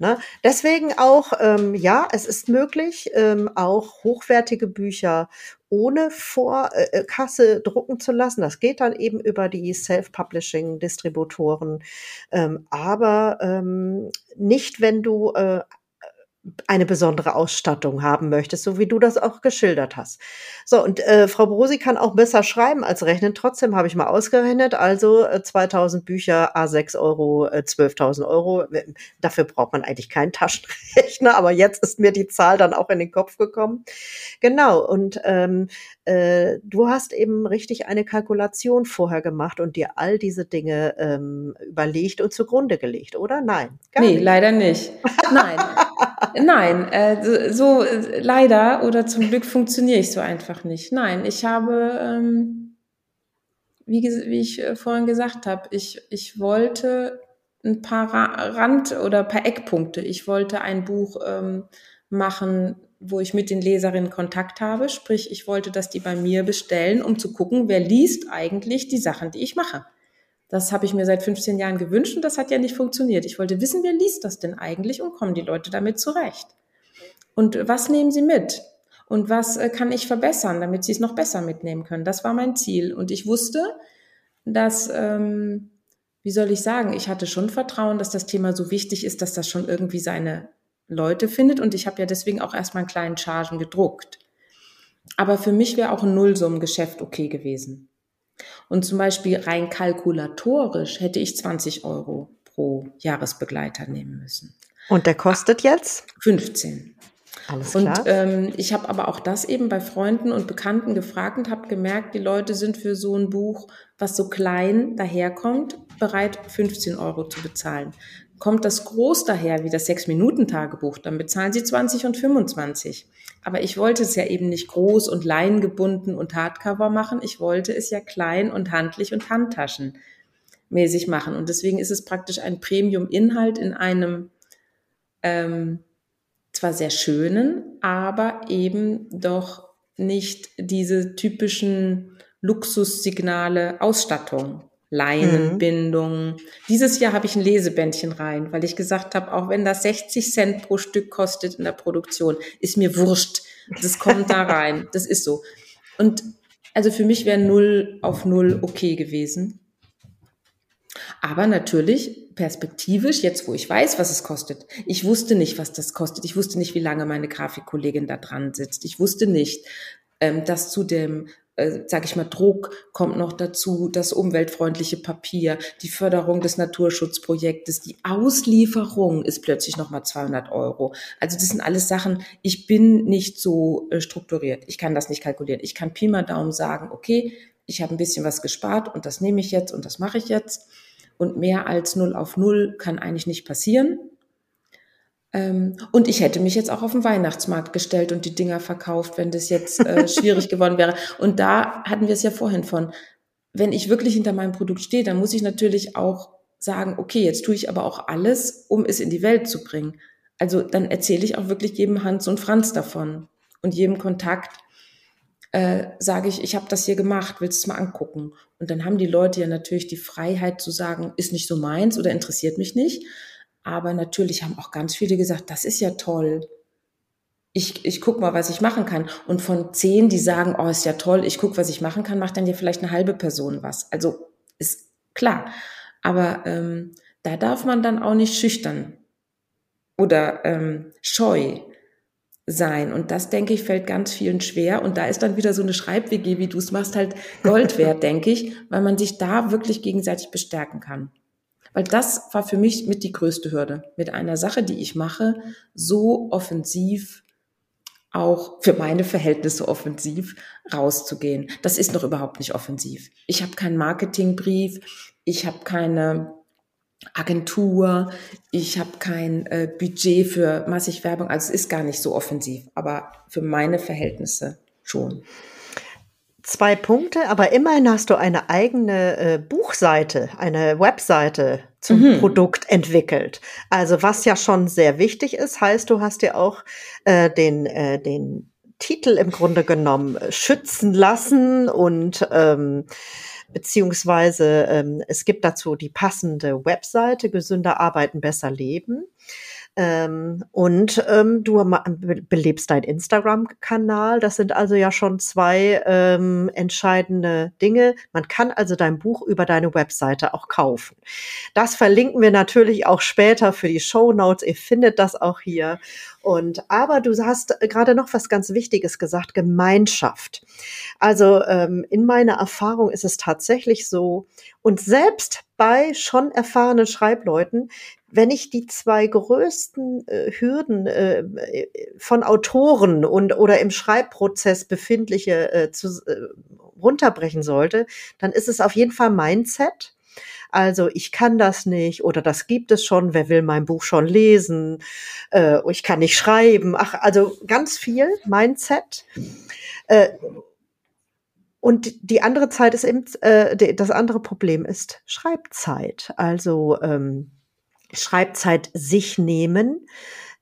Ne? Deswegen auch, ähm, ja, es ist möglich, ähm, auch hochwertige Bücher ohne Vorkasse äh, drucken zu lassen. Das geht dann eben über die Self-Publishing-Distributoren. Ähm, aber ähm, nicht, wenn du äh, eine besondere Ausstattung haben möchtest, so wie du das auch geschildert hast. So, und äh, Frau Brosi kann auch besser schreiben als rechnen. Trotzdem habe ich mal ausgerechnet, also äh, 2000 Bücher, A6 Euro, äh, 12.000 Euro. Dafür braucht man eigentlich keinen Taschenrechner, aber jetzt ist mir die Zahl dann auch in den Kopf gekommen. Genau, und ähm, äh, du hast eben richtig eine Kalkulation vorher gemacht und dir all diese Dinge ähm, überlegt und zugrunde gelegt, oder? Nein. Gar nee, nicht. leider nicht. Nein. Nein, äh, so äh, leider oder zum Glück funktioniere ich so einfach nicht. Nein, ich habe, ähm, wie, wie ich äh, vorhin gesagt habe, ich, ich wollte ein paar Rand- oder ein paar Eckpunkte. Ich wollte ein Buch ähm, machen, wo ich mit den Leserinnen Kontakt habe. Sprich, ich wollte, dass die bei mir bestellen, um zu gucken, wer liest eigentlich die Sachen, die ich mache. Das habe ich mir seit 15 Jahren gewünscht und das hat ja nicht funktioniert. Ich wollte wissen, wer liest das denn eigentlich und kommen die Leute damit zurecht? Und was nehmen sie mit? Und was äh, kann ich verbessern, damit sie es noch besser mitnehmen können? Das war mein Ziel. Und ich wusste, dass, ähm, wie soll ich sagen, ich hatte schon Vertrauen, dass das Thema so wichtig ist, dass das schon irgendwie seine Leute findet. Und ich habe ja deswegen auch erstmal einen kleinen Chargen gedruckt. Aber für mich wäre auch ein Nullsummengeschäft okay gewesen. Und zum Beispiel rein kalkulatorisch hätte ich 20 Euro pro Jahresbegleiter nehmen müssen. Und der kostet jetzt? 15. Alles klar. Und ähm, ich habe aber auch das eben bei Freunden und Bekannten gefragt und habe gemerkt, die Leute sind für so ein Buch, was so klein daherkommt, bereit, 15 Euro zu bezahlen. Kommt das groß daher wie das 6-Minuten-Tagebuch, dann bezahlen Sie 20 und 25. Aber ich wollte es ja eben nicht groß und leingebunden und Hardcover machen. Ich wollte es ja klein und handlich und handtaschenmäßig machen. Und deswegen ist es praktisch ein Premium-Inhalt in einem ähm, zwar sehr schönen, aber eben doch nicht diese typischen Luxussignale Ausstattung. Leinenbindung. Mhm. Dieses Jahr habe ich ein Lesebändchen rein, weil ich gesagt habe, auch wenn das 60 Cent pro Stück kostet in der Produktion, ist mir wurscht. Das kommt da rein. Das ist so. Und also für mich wäre null auf null okay gewesen. Aber natürlich perspektivisch, jetzt wo ich weiß, was es kostet. Ich wusste nicht, was das kostet. Ich wusste nicht, wie lange meine Grafikkollegin da dran sitzt. Ich wusste nicht, ähm, dass zu dem äh, sage ich mal, Druck kommt noch dazu, das umweltfreundliche Papier, die Förderung des Naturschutzprojektes, die Auslieferung ist plötzlich nochmal 200 Euro. Also das sind alles Sachen, ich bin nicht so äh, strukturiert. Ich kann das nicht kalkulieren. Ich kann Pi mal Daumen sagen, okay, ich habe ein bisschen was gespart und das nehme ich jetzt und das mache ich jetzt. Und mehr als null auf null kann eigentlich nicht passieren. Ähm, und ich hätte mich jetzt auch auf den Weihnachtsmarkt gestellt und die Dinger verkauft, wenn das jetzt äh, schwierig geworden wäre. Und da hatten wir es ja vorhin von. Wenn ich wirklich hinter meinem Produkt stehe, dann muss ich natürlich auch sagen, okay, jetzt tue ich aber auch alles, um es in die Welt zu bringen. Also dann erzähle ich auch wirklich jedem Hans und Franz davon und jedem Kontakt äh, sage ich, ich habe das hier gemacht, willst du es mal angucken? Und dann haben die Leute ja natürlich die Freiheit zu sagen, ist nicht so meins oder interessiert mich nicht. Aber natürlich haben auch ganz viele gesagt, das ist ja toll. Ich, ich guck mal, was ich machen kann. Und von zehn, die sagen, oh, ist ja toll, ich guck, was ich machen kann, macht dann ja vielleicht eine halbe Person was. Also ist klar. Aber ähm, da darf man dann auch nicht schüchtern oder ähm, scheu sein. Und das, denke ich, fällt ganz vielen schwer. Und da ist dann wieder so eine Schreib-WG, wie du es machst, halt Gold wert, denke ich, weil man sich da wirklich gegenseitig bestärken kann. Weil das war für mich mit die größte Hürde, mit einer Sache, die ich mache, so offensiv auch für meine Verhältnisse offensiv rauszugehen. Das ist noch überhaupt nicht offensiv. Ich habe keinen Marketingbrief, ich habe keine Agentur, ich habe kein äh, Budget für massig Werbung, also es ist gar nicht so offensiv, aber für meine Verhältnisse schon. Zwei Punkte, aber immerhin hast du eine eigene äh, Buchseite, eine Webseite zum mhm. Produkt entwickelt. Also was ja schon sehr wichtig ist, heißt, du hast dir auch äh, den, äh, den Titel im Grunde genommen äh, schützen lassen und ähm, beziehungsweise ähm, es gibt dazu die passende Webseite, gesünder arbeiten, besser leben. Ähm, und ähm, du belebst deinen Instagram-Kanal. Das sind also ja schon zwei ähm, entscheidende Dinge. Man kann also dein Buch über deine Webseite auch kaufen. Das verlinken wir natürlich auch später für die Show Notes. Ihr findet das auch hier. Und aber du hast gerade noch was ganz Wichtiges gesagt: Gemeinschaft. Also ähm, in meiner Erfahrung ist es tatsächlich so. Und selbst bei schon erfahrenen Schreibleuten wenn ich die zwei größten äh, Hürden äh, von Autoren und oder im Schreibprozess befindliche äh, zu, äh, runterbrechen sollte, dann ist es auf jeden Fall Mindset. Also ich kann das nicht oder das gibt es schon, wer will mein Buch schon lesen, äh, ich kann nicht schreiben, ach, also ganz viel Mindset. Äh, und die andere Zeit ist eben, äh, das andere Problem ist Schreibzeit. Also ähm, Schreibzeit sich nehmen,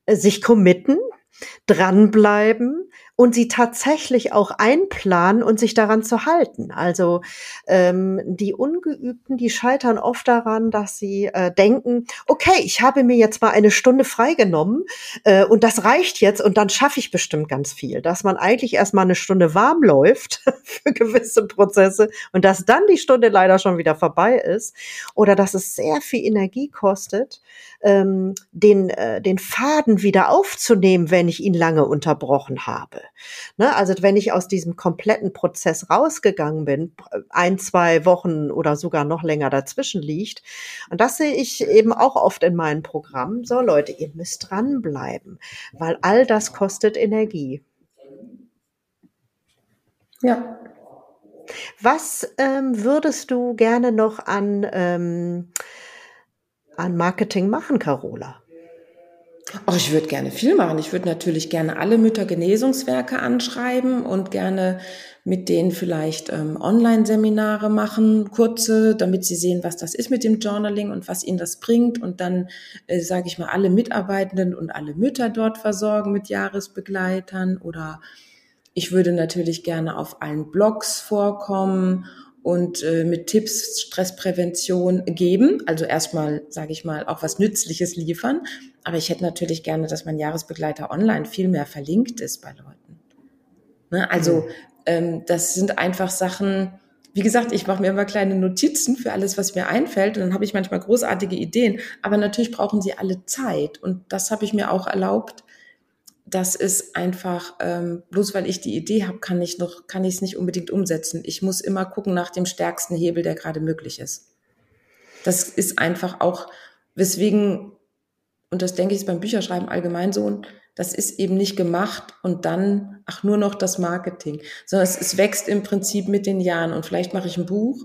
äh, sich committen, dranbleiben, und sie tatsächlich auch einplanen und sich daran zu halten. Also ähm, die Ungeübten, die scheitern oft daran, dass sie äh, denken, okay, ich habe mir jetzt mal eine Stunde freigenommen äh, und das reicht jetzt und dann schaffe ich bestimmt ganz viel. Dass man eigentlich erst mal eine Stunde warm läuft für gewisse Prozesse und dass dann die Stunde leider schon wieder vorbei ist oder dass es sehr viel Energie kostet, ähm, den, äh, den Faden wieder aufzunehmen, wenn ich ihn lange unterbrochen habe. Ne? Also wenn ich aus diesem kompletten Prozess rausgegangen bin, ein, zwei Wochen oder sogar noch länger dazwischen liegt. Und das sehe ich eben auch oft in meinen Programmen. So Leute, ihr müsst dranbleiben, weil all das kostet Energie. Ja. Was ähm, würdest du gerne noch an ähm, an Marketing machen, Carola? Oh, ich würde gerne viel machen. Ich würde natürlich gerne alle Müttergenesungswerke anschreiben und gerne mit denen vielleicht ähm, Online-Seminare machen, kurze, damit sie sehen, was das ist mit dem Journaling und was ihnen das bringt. Und dann, äh, sage ich mal, alle Mitarbeitenden und alle Mütter dort versorgen mit Jahresbegleitern. Oder ich würde natürlich gerne auf allen Blogs vorkommen und äh, mit Tipps Stressprävention geben. Also erstmal, sage ich mal, auch was Nützliches liefern. Aber ich hätte natürlich gerne, dass mein Jahresbegleiter online viel mehr verlinkt ist bei Leuten. Ne? Also mhm. ähm, das sind einfach Sachen, wie gesagt, ich mache mir immer kleine Notizen für alles, was mir einfällt. Und dann habe ich manchmal großartige Ideen. Aber natürlich brauchen sie alle Zeit. Und das habe ich mir auch erlaubt, das ist einfach, ähm, bloß weil ich die Idee habe, kann ich noch, kann ich es nicht unbedingt umsetzen. Ich muss immer gucken nach dem stärksten Hebel, der gerade möglich ist. Das ist einfach auch, weswegen, und das denke ich ist beim Bücherschreiben allgemein so, das ist eben nicht gemacht und dann, ach, nur noch das Marketing, sondern es, es wächst im Prinzip mit den Jahren und vielleicht mache ich ein Buch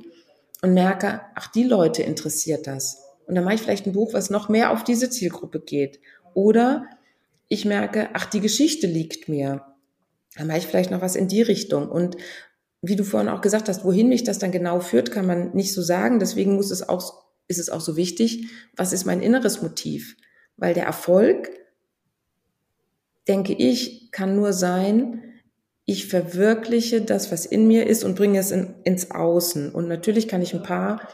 und merke, ach, die Leute interessiert das. Und dann mache ich vielleicht ein Buch, was noch mehr auf diese Zielgruppe geht. Oder ich merke, ach, die Geschichte liegt mir. Dann mache ich vielleicht noch was in die Richtung. Und wie du vorhin auch gesagt hast, wohin mich das dann genau führt, kann man nicht so sagen. Deswegen muss es auch, ist es auch so wichtig, was ist mein inneres Motiv? Weil der Erfolg, denke ich, kann nur sein, ich verwirkliche das, was in mir ist und bringe es in, ins Außen. Und natürlich kann ich ein paar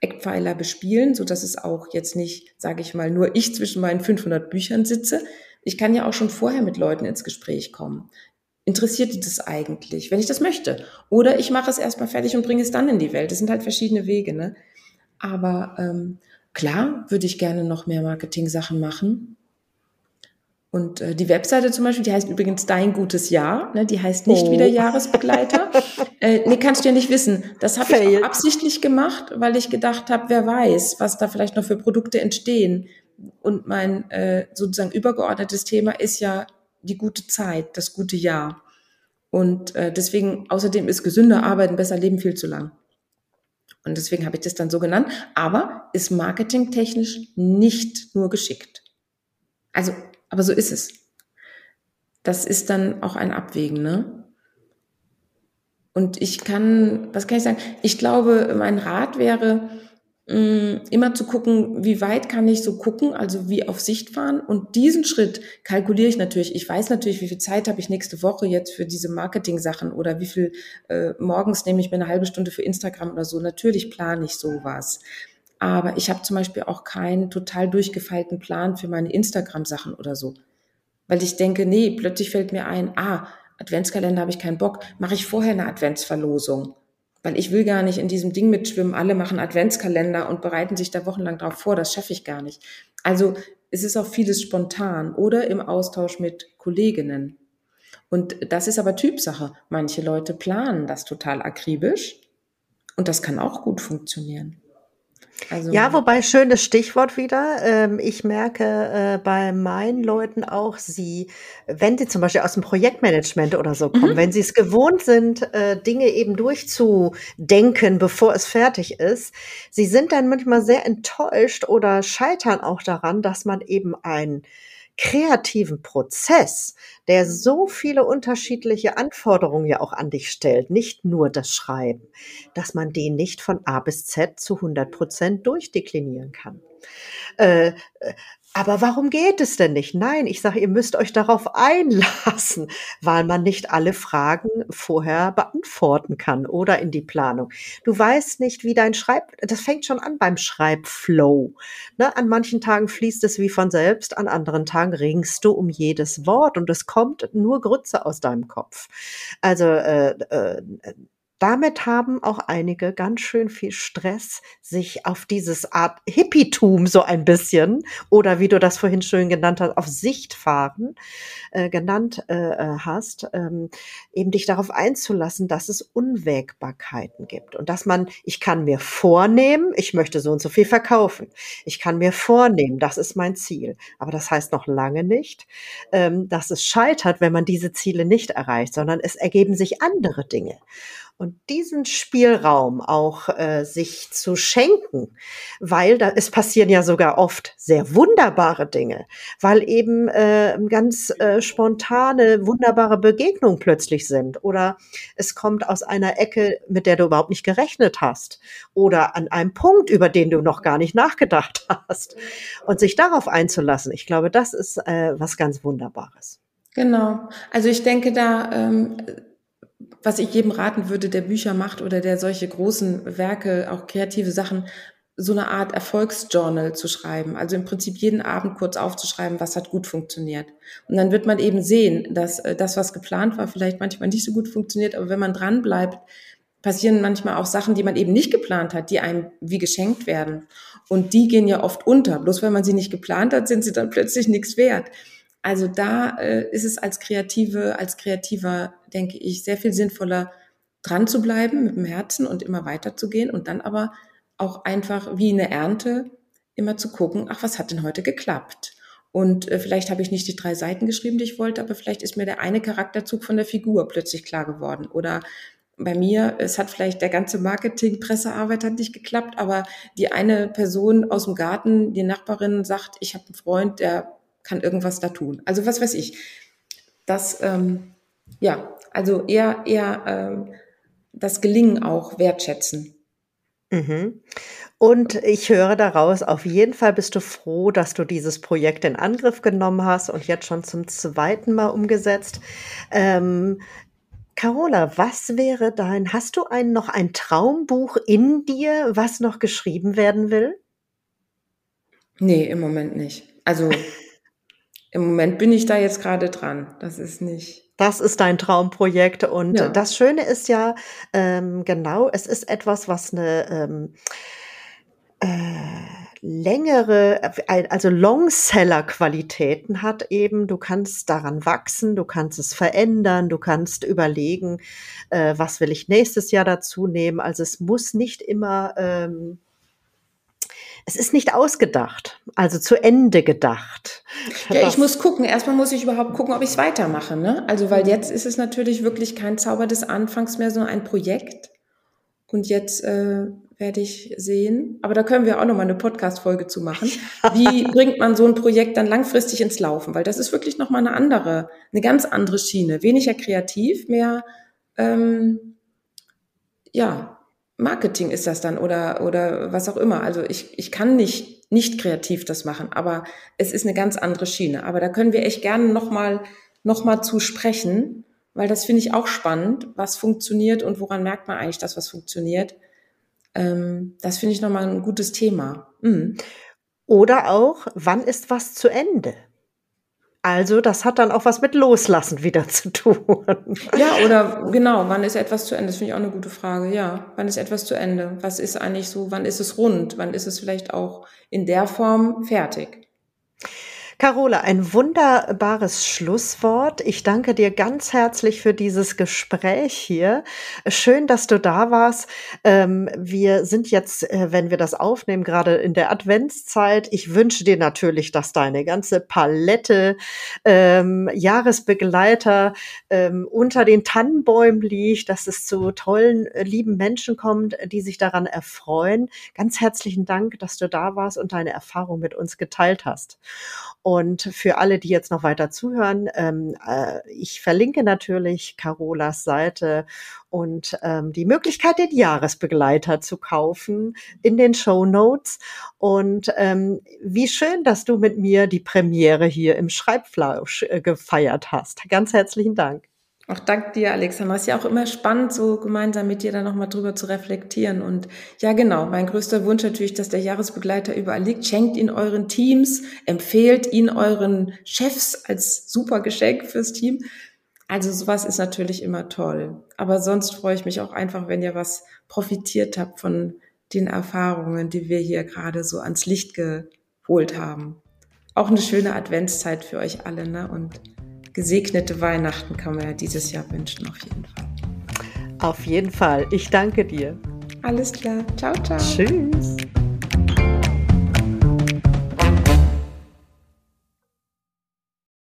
Eckpfeiler bespielen, so dass es auch jetzt nicht, sage ich mal, nur ich zwischen meinen 500 Büchern sitze, ich kann ja auch schon vorher mit Leuten ins Gespräch kommen. Interessiert die das eigentlich, wenn ich das möchte? Oder ich mache es erstmal fertig und bringe es dann in die Welt. Das sind halt verschiedene Wege, ne? Aber ähm, klar würde ich gerne noch mehr Marketing-Sachen machen. Und äh, die Webseite zum Beispiel, die heißt übrigens Dein gutes Jahr, ne? die heißt nicht oh. wieder Jahresbegleiter. äh, nee, kannst du ja nicht wissen. Das habe ich absichtlich gemacht, weil ich gedacht habe, wer weiß, was da vielleicht noch für Produkte entstehen. Und mein äh, sozusagen übergeordnetes Thema ist ja die gute Zeit, das gute Jahr. Und äh, deswegen, außerdem ist gesünder Arbeiten, besser Leben viel zu lang. Und deswegen habe ich das dann so genannt. Aber ist marketingtechnisch nicht nur geschickt. Also, aber so ist es. Das ist dann auch ein Abwägen, ne? Und ich kann, was kann ich sagen? Ich glaube, mein Rat wäre, immer zu gucken, wie weit kann ich so gucken, also wie auf Sicht fahren. Und diesen Schritt kalkuliere ich natürlich. Ich weiß natürlich, wie viel Zeit habe ich nächste Woche jetzt für diese Marketing-Sachen oder wie viel äh, morgens nehme ich mir eine halbe Stunde für Instagram oder so. Natürlich plane ich sowas. Aber ich habe zum Beispiel auch keinen total durchgefeilten Plan für meine Instagram-Sachen oder so. Weil ich denke, nee, plötzlich fällt mir ein, ah, Adventskalender habe ich keinen Bock, mache ich vorher eine Adventsverlosung weil ich will gar nicht in diesem Ding mitschwimmen. Alle machen Adventskalender und bereiten sich da wochenlang drauf vor. Das schaffe ich gar nicht. Also es ist auch vieles spontan oder im Austausch mit Kolleginnen. Und das ist aber Typsache. Manche Leute planen das total akribisch und das kann auch gut funktionieren. Also, ja, wobei schönes Stichwort wieder. Ähm, ich merke äh, bei meinen Leuten auch, sie, wenn sie zum Beispiel aus dem Projektmanagement oder so kommen, mhm. wenn sie es gewohnt sind, äh, Dinge eben durchzudenken, bevor es fertig ist, sie sind dann manchmal sehr enttäuscht oder scheitern auch daran, dass man eben ein kreativen Prozess, der so viele unterschiedliche Anforderungen ja auch an dich stellt, nicht nur das Schreiben, dass man den nicht von A bis Z zu 100 Prozent durchdeklinieren kann. Äh, äh aber warum geht es denn nicht? Nein, ich sage, ihr müsst euch darauf einlassen, weil man nicht alle Fragen vorher beantworten kann oder in die Planung. Du weißt nicht, wie dein Schreib, das fängt schon an beim Schreibflow. Ne? An manchen Tagen fließt es wie von selbst, an anderen Tagen ringst du um jedes Wort und es kommt nur Grütze aus deinem Kopf. Also äh, äh, damit haben auch einige ganz schön viel Stress, sich auf dieses Art Hippietum so ein bisschen oder wie du das vorhin schön genannt hast, auf Sichtfahren äh, genannt äh, äh, hast, ähm, eben dich darauf einzulassen, dass es Unwägbarkeiten gibt und dass man, ich kann mir vornehmen, ich möchte so und so viel verkaufen. Ich kann mir vornehmen, das ist mein Ziel. Aber das heißt noch lange nicht, ähm, dass es scheitert, wenn man diese Ziele nicht erreicht, sondern es ergeben sich andere Dinge. Und diesen Spielraum auch äh, sich zu schenken, weil da, es passieren ja sogar oft sehr wunderbare Dinge, weil eben äh, ganz äh, spontane, wunderbare Begegnungen plötzlich sind oder es kommt aus einer Ecke, mit der du überhaupt nicht gerechnet hast oder an einem Punkt, über den du noch gar nicht nachgedacht hast. Und sich darauf einzulassen, ich glaube, das ist äh, was ganz Wunderbares. Genau. Also ich denke da, ähm, was ich jedem raten würde, der Bücher macht oder der solche großen Werke, auch kreative Sachen, so eine Art Erfolgsjournal zu schreiben. Also im Prinzip jeden Abend kurz aufzuschreiben, was hat gut funktioniert. Und dann wird man eben sehen, dass äh, das, was geplant war, vielleicht manchmal nicht so gut funktioniert. Aber wenn man dran bleibt, passieren manchmal auch Sachen, die man eben nicht geplant hat, die einem wie geschenkt werden. Und die gehen ja oft unter. Bloß wenn man sie nicht geplant hat, sind sie dann plötzlich nichts wert. Also da äh, ist es als Kreative, als Kreativer, denke ich, sehr viel sinnvoller, dran zu bleiben mit dem Herzen und immer weiterzugehen und dann aber auch einfach wie eine Ernte immer zu gucken, ach, was hat denn heute geklappt? Und äh, vielleicht habe ich nicht die drei Seiten geschrieben, die ich wollte, aber vielleicht ist mir der eine Charakterzug von der Figur plötzlich klar geworden. Oder bei mir, es hat vielleicht der ganze Marketing, Pressearbeit hat nicht geklappt, aber die eine Person aus dem Garten, die Nachbarin sagt, ich habe einen Freund, der kann irgendwas da tun. Also was weiß ich. Das, ähm, ja, also eher, eher ähm, das Gelingen auch wertschätzen. Mhm. Und ich höre daraus, auf jeden Fall bist du froh, dass du dieses Projekt in Angriff genommen hast und jetzt schon zum zweiten Mal umgesetzt. Ähm, Carola, was wäre dein, hast du ein, noch ein Traumbuch in dir, was noch geschrieben werden will? Nee, im Moment nicht. Also im Moment bin ich da jetzt gerade dran. Das ist nicht. Das ist dein Traumprojekt. Und ja. das Schöne ist ja, ähm, genau, es ist etwas, was eine ähm, äh, längere, also Longseller-Qualitäten hat eben. Du kannst daran wachsen, du kannst es verändern, du kannst überlegen, äh, was will ich nächstes Jahr dazu nehmen. Also es muss nicht immer ähm, es ist nicht ausgedacht, also zu Ende gedacht. Ja, ich muss gucken. Erstmal muss ich überhaupt gucken, ob ich es weitermache. Ne? Also, weil jetzt ist es natürlich wirklich kein Zauber des Anfangs mehr, sondern ein Projekt. Und jetzt äh, werde ich sehen. Aber da können wir auch nochmal eine Podcast-Folge zu machen. Wie bringt man so ein Projekt dann langfristig ins Laufen? Weil das ist wirklich nochmal eine andere, eine ganz andere Schiene. Weniger kreativ, mehr, ähm, ja, Marketing ist das dann oder, oder was auch immer. Also ich, ich kann nicht, nicht kreativ das machen, aber es ist eine ganz andere Schiene. Aber da können wir echt gerne nochmal, noch mal zu sprechen, weil das finde ich auch spannend, was funktioniert und woran merkt man eigentlich, dass was funktioniert. Ähm, das finde ich nochmal ein gutes Thema. Mhm. Oder auch, wann ist was zu Ende? Also, das hat dann auch was mit Loslassen wieder zu tun. Ja, oder genau, wann ist etwas zu Ende? Das finde ich auch eine gute Frage. Ja, wann ist etwas zu Ende? Was ist eigentlich so, wann ist es rund? Wann ist es vielleicht auch in der Form fertig? Carola, ein wunderbares Schlusswort. Ich danke dir ganz herzlich für dieses Gespräch hier. Schön, dass du da warst. Ähm, wir sind jetzt, äh, wenn wir das aufnehmen, gerade in der Adventszeit. Ich wünsche dir natürlich, dass deine ganze Palette ähm, Jahresbegleiter ähm, unter den Tannenbäumen liegt, dass es zu tollen, äh, lieben Menschen kommt, die sich daran erfreuen. Ganz herzlichen Dank, dass du da warst und deine Erfahrung mit uns geteilt hast. Für alle, die jetzt noch weiter zuhören, ähm, äh, ich verlinke natürlich Carolas Seite und ähm, die Möglichkeit, den Jahresbegleiter zu kaufen in den Show Notes. Und ähm, wie schön, dass du mit mir die Premiere hier im Schreibflausch äh, gefeiert hast. Ganz herzlichen Dank. Auch dank dir, Alexandra. Es ist ja auch immer spannend, so gemeinsam mit dir dann nochmal drüber zu reflektieren. Und ja, genau, mein größter Wunsch natürlich, dass der Jahresbegleiter überall liegt. Schenkt ihn euren Teams, empfehlt ihn euren Chefs als super Geschenk fürs Team. Also sowas ist natürlich immer toll. Aber sonst freue ich mich auch einfach, wenn ihr was profitiert habt von den Erfahrungen, die wir hier gerade so ans Licht geholt haben. Auch eine schöne Adventszeit für euch alle, ne? Und gesegnete Weihnachten kann man ja dieses Jahr wünschen, auf jeden Fall. Auf jeden Fall. Ich danke dir. Alles klar. Ciao, ciao. Tschüss.